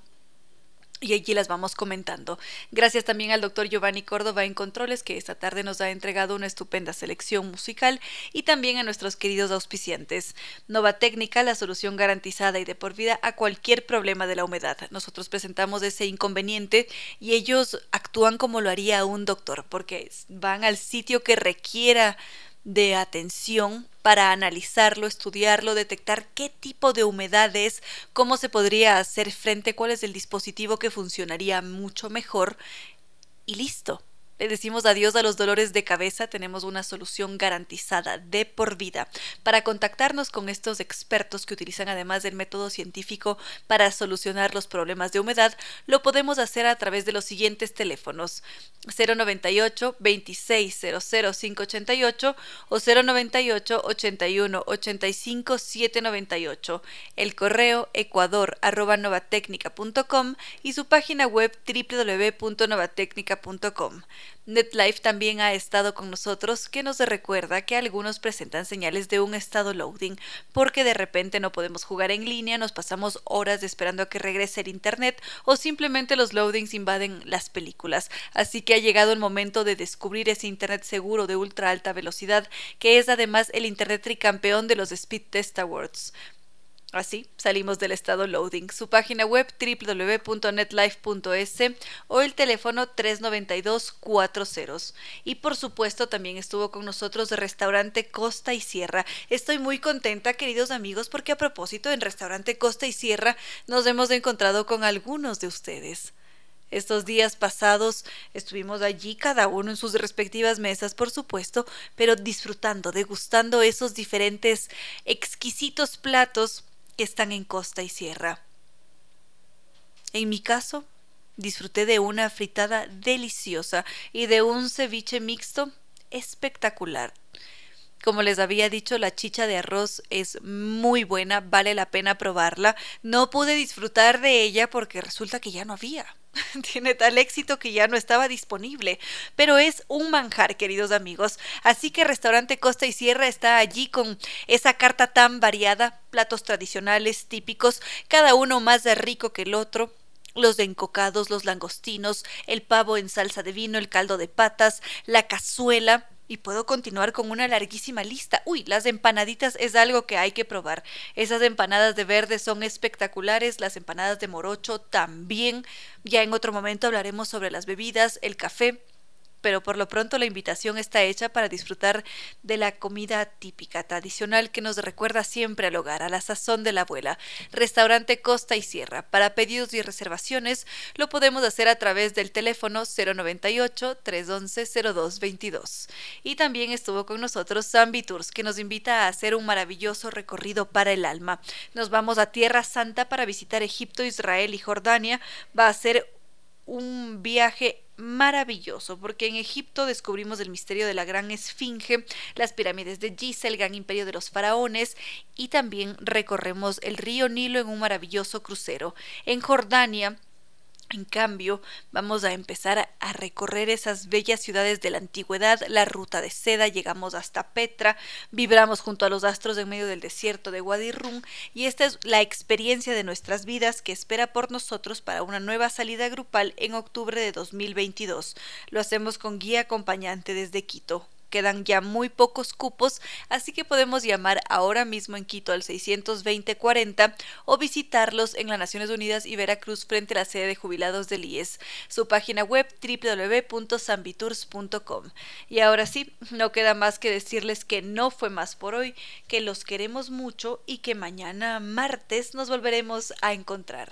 Y allí las vamos comentando. Gracias también al doctor Giovanni Córdoba en Controles, que esta tarde nos ha entregado una estupenda selección musical, y también a nuestros queridos auspiciantes. Nova Técnica, la solución garantizada y de por vida a cualquier problema de la humedad. Nosotros presentamos ese inconveniente y ellos actúan como lo haría un doctor, porque van al sitio que requiera de atención para analizarlo, estudiarlo, detectar qué tipo de humedad es, cómo se podría hacer frente, cuál es el dispositivo que funcionaría mucho mejor y listo. Le decimos adiós a los dolores de cabeza, tenemos una solución garantizada de por vida. Para contactarnos con estos expertos que utilizan además del método científico para solucionar los problemas de humedad, lo podemos hacer a través de los siguientes teléfonos 098 2600 588 o 098 81 85 798, el correo ecuador y su página web www.novatecnica.com. NetLife también ha estado con nosotros que nos recuerda que algunos presentan señales de un estado loading porque de repente no podemos jugar en línea, nos pasamos horas esperando a que regrese el internet o simplemente los loadings invaden las películas. Así que ha llegado el momento de descubrir ese internet seguro de ultra alta velocidad que es además el internet tricampeón de los Speed Test Awards. Así salimos del estado loading. Su página web www.netlife.es o el teléfono 392 40. Y por supuesto también estuvo con nosotros el restaurante Costa y Sierra. Estoy muy contenta, queridos amigos, porque a propósito en restaurante Costa y Sierra nos hemos encontrado con algunos de ustedes. Estos días pasados estuvimos allí cada uno en sus respectivas mesas, por supuesto, pero disfrutando, degustando esos diferentes exquisitos platos que están en costa y sierra. En mi caso, disfruté de una fritada deliciosa y de un ceviche mixto espectacular. Como les había dicho, la chicha de arroz es muy buena, vale la pena probarla. No pude disfrutar de ella porque resulta que ya no había. tiene tal éxito que ya no estaba disponible, pero es un manjar, queridos amigos. Así que Restaurante Costa y Sierra está allí con esa carta tan variada, platos tradicionales típicos, cada uno más rico que el otro, los de encocados, los langostinos, el pavo en salsa de vino, el caldo de patas, la cazuela, y puedo continuar con una larguísima lista. Uy, las empanaditas es algo que hay que probar. Esas empanadas de verde son espectaculares, las empanadas de morocho también. Ya en otro momento hablaremos sobre las bebidas, el café pero por lo pronto la invitación está hecha para disfrutar de la comida típica, tradicional que nos recuerda siempre al hogar, a la sazón de la abuela. Restaurante Costa y Sierra. Para pedidos y reservaciones lo podemos hacer a través del teléfono 098 311 0222. Y también estuvo con nosotros Zambi Tours, que nos invita a hacer un maravilloso recorrido para el alma. Nos vamos a Tierra Santa para visitar Egipto, Israel y Jordania. Va a ser un viaje maravilloso, porque en Egipto descubrimos el misterio de la gran esfinge, las pirámides de Giza, el gran imperio de los faraones, y también recorremos el río Nilo en un maravilloso crucero. En Jordania en cambio, vamos a empezar a recorrer esas bellas ciudades de la antigüedad, la ruta de seda, llegamos hasta Petra, vibramos junto a los astros en medio del desierto de Wadi y esta es la experiencia de nuestras vidas que espera por nosotros para una nueva salida grupal en octubre de 2022. Lo hacemos con guía acompañante desde Quito. Quedan ya muy pocos cupos, así que podemos llamar ahora mismo en Quito al 620-40 o visitarlos en las Naciones Unidas y Veracruz frente a la sede de jubilados del IES. Su página web www.sambitours.com. Y ahora sí, no queda más que decirles que no fue más por hoy, que los queremos mucho y que mañana martes nos volveremos a encontrar.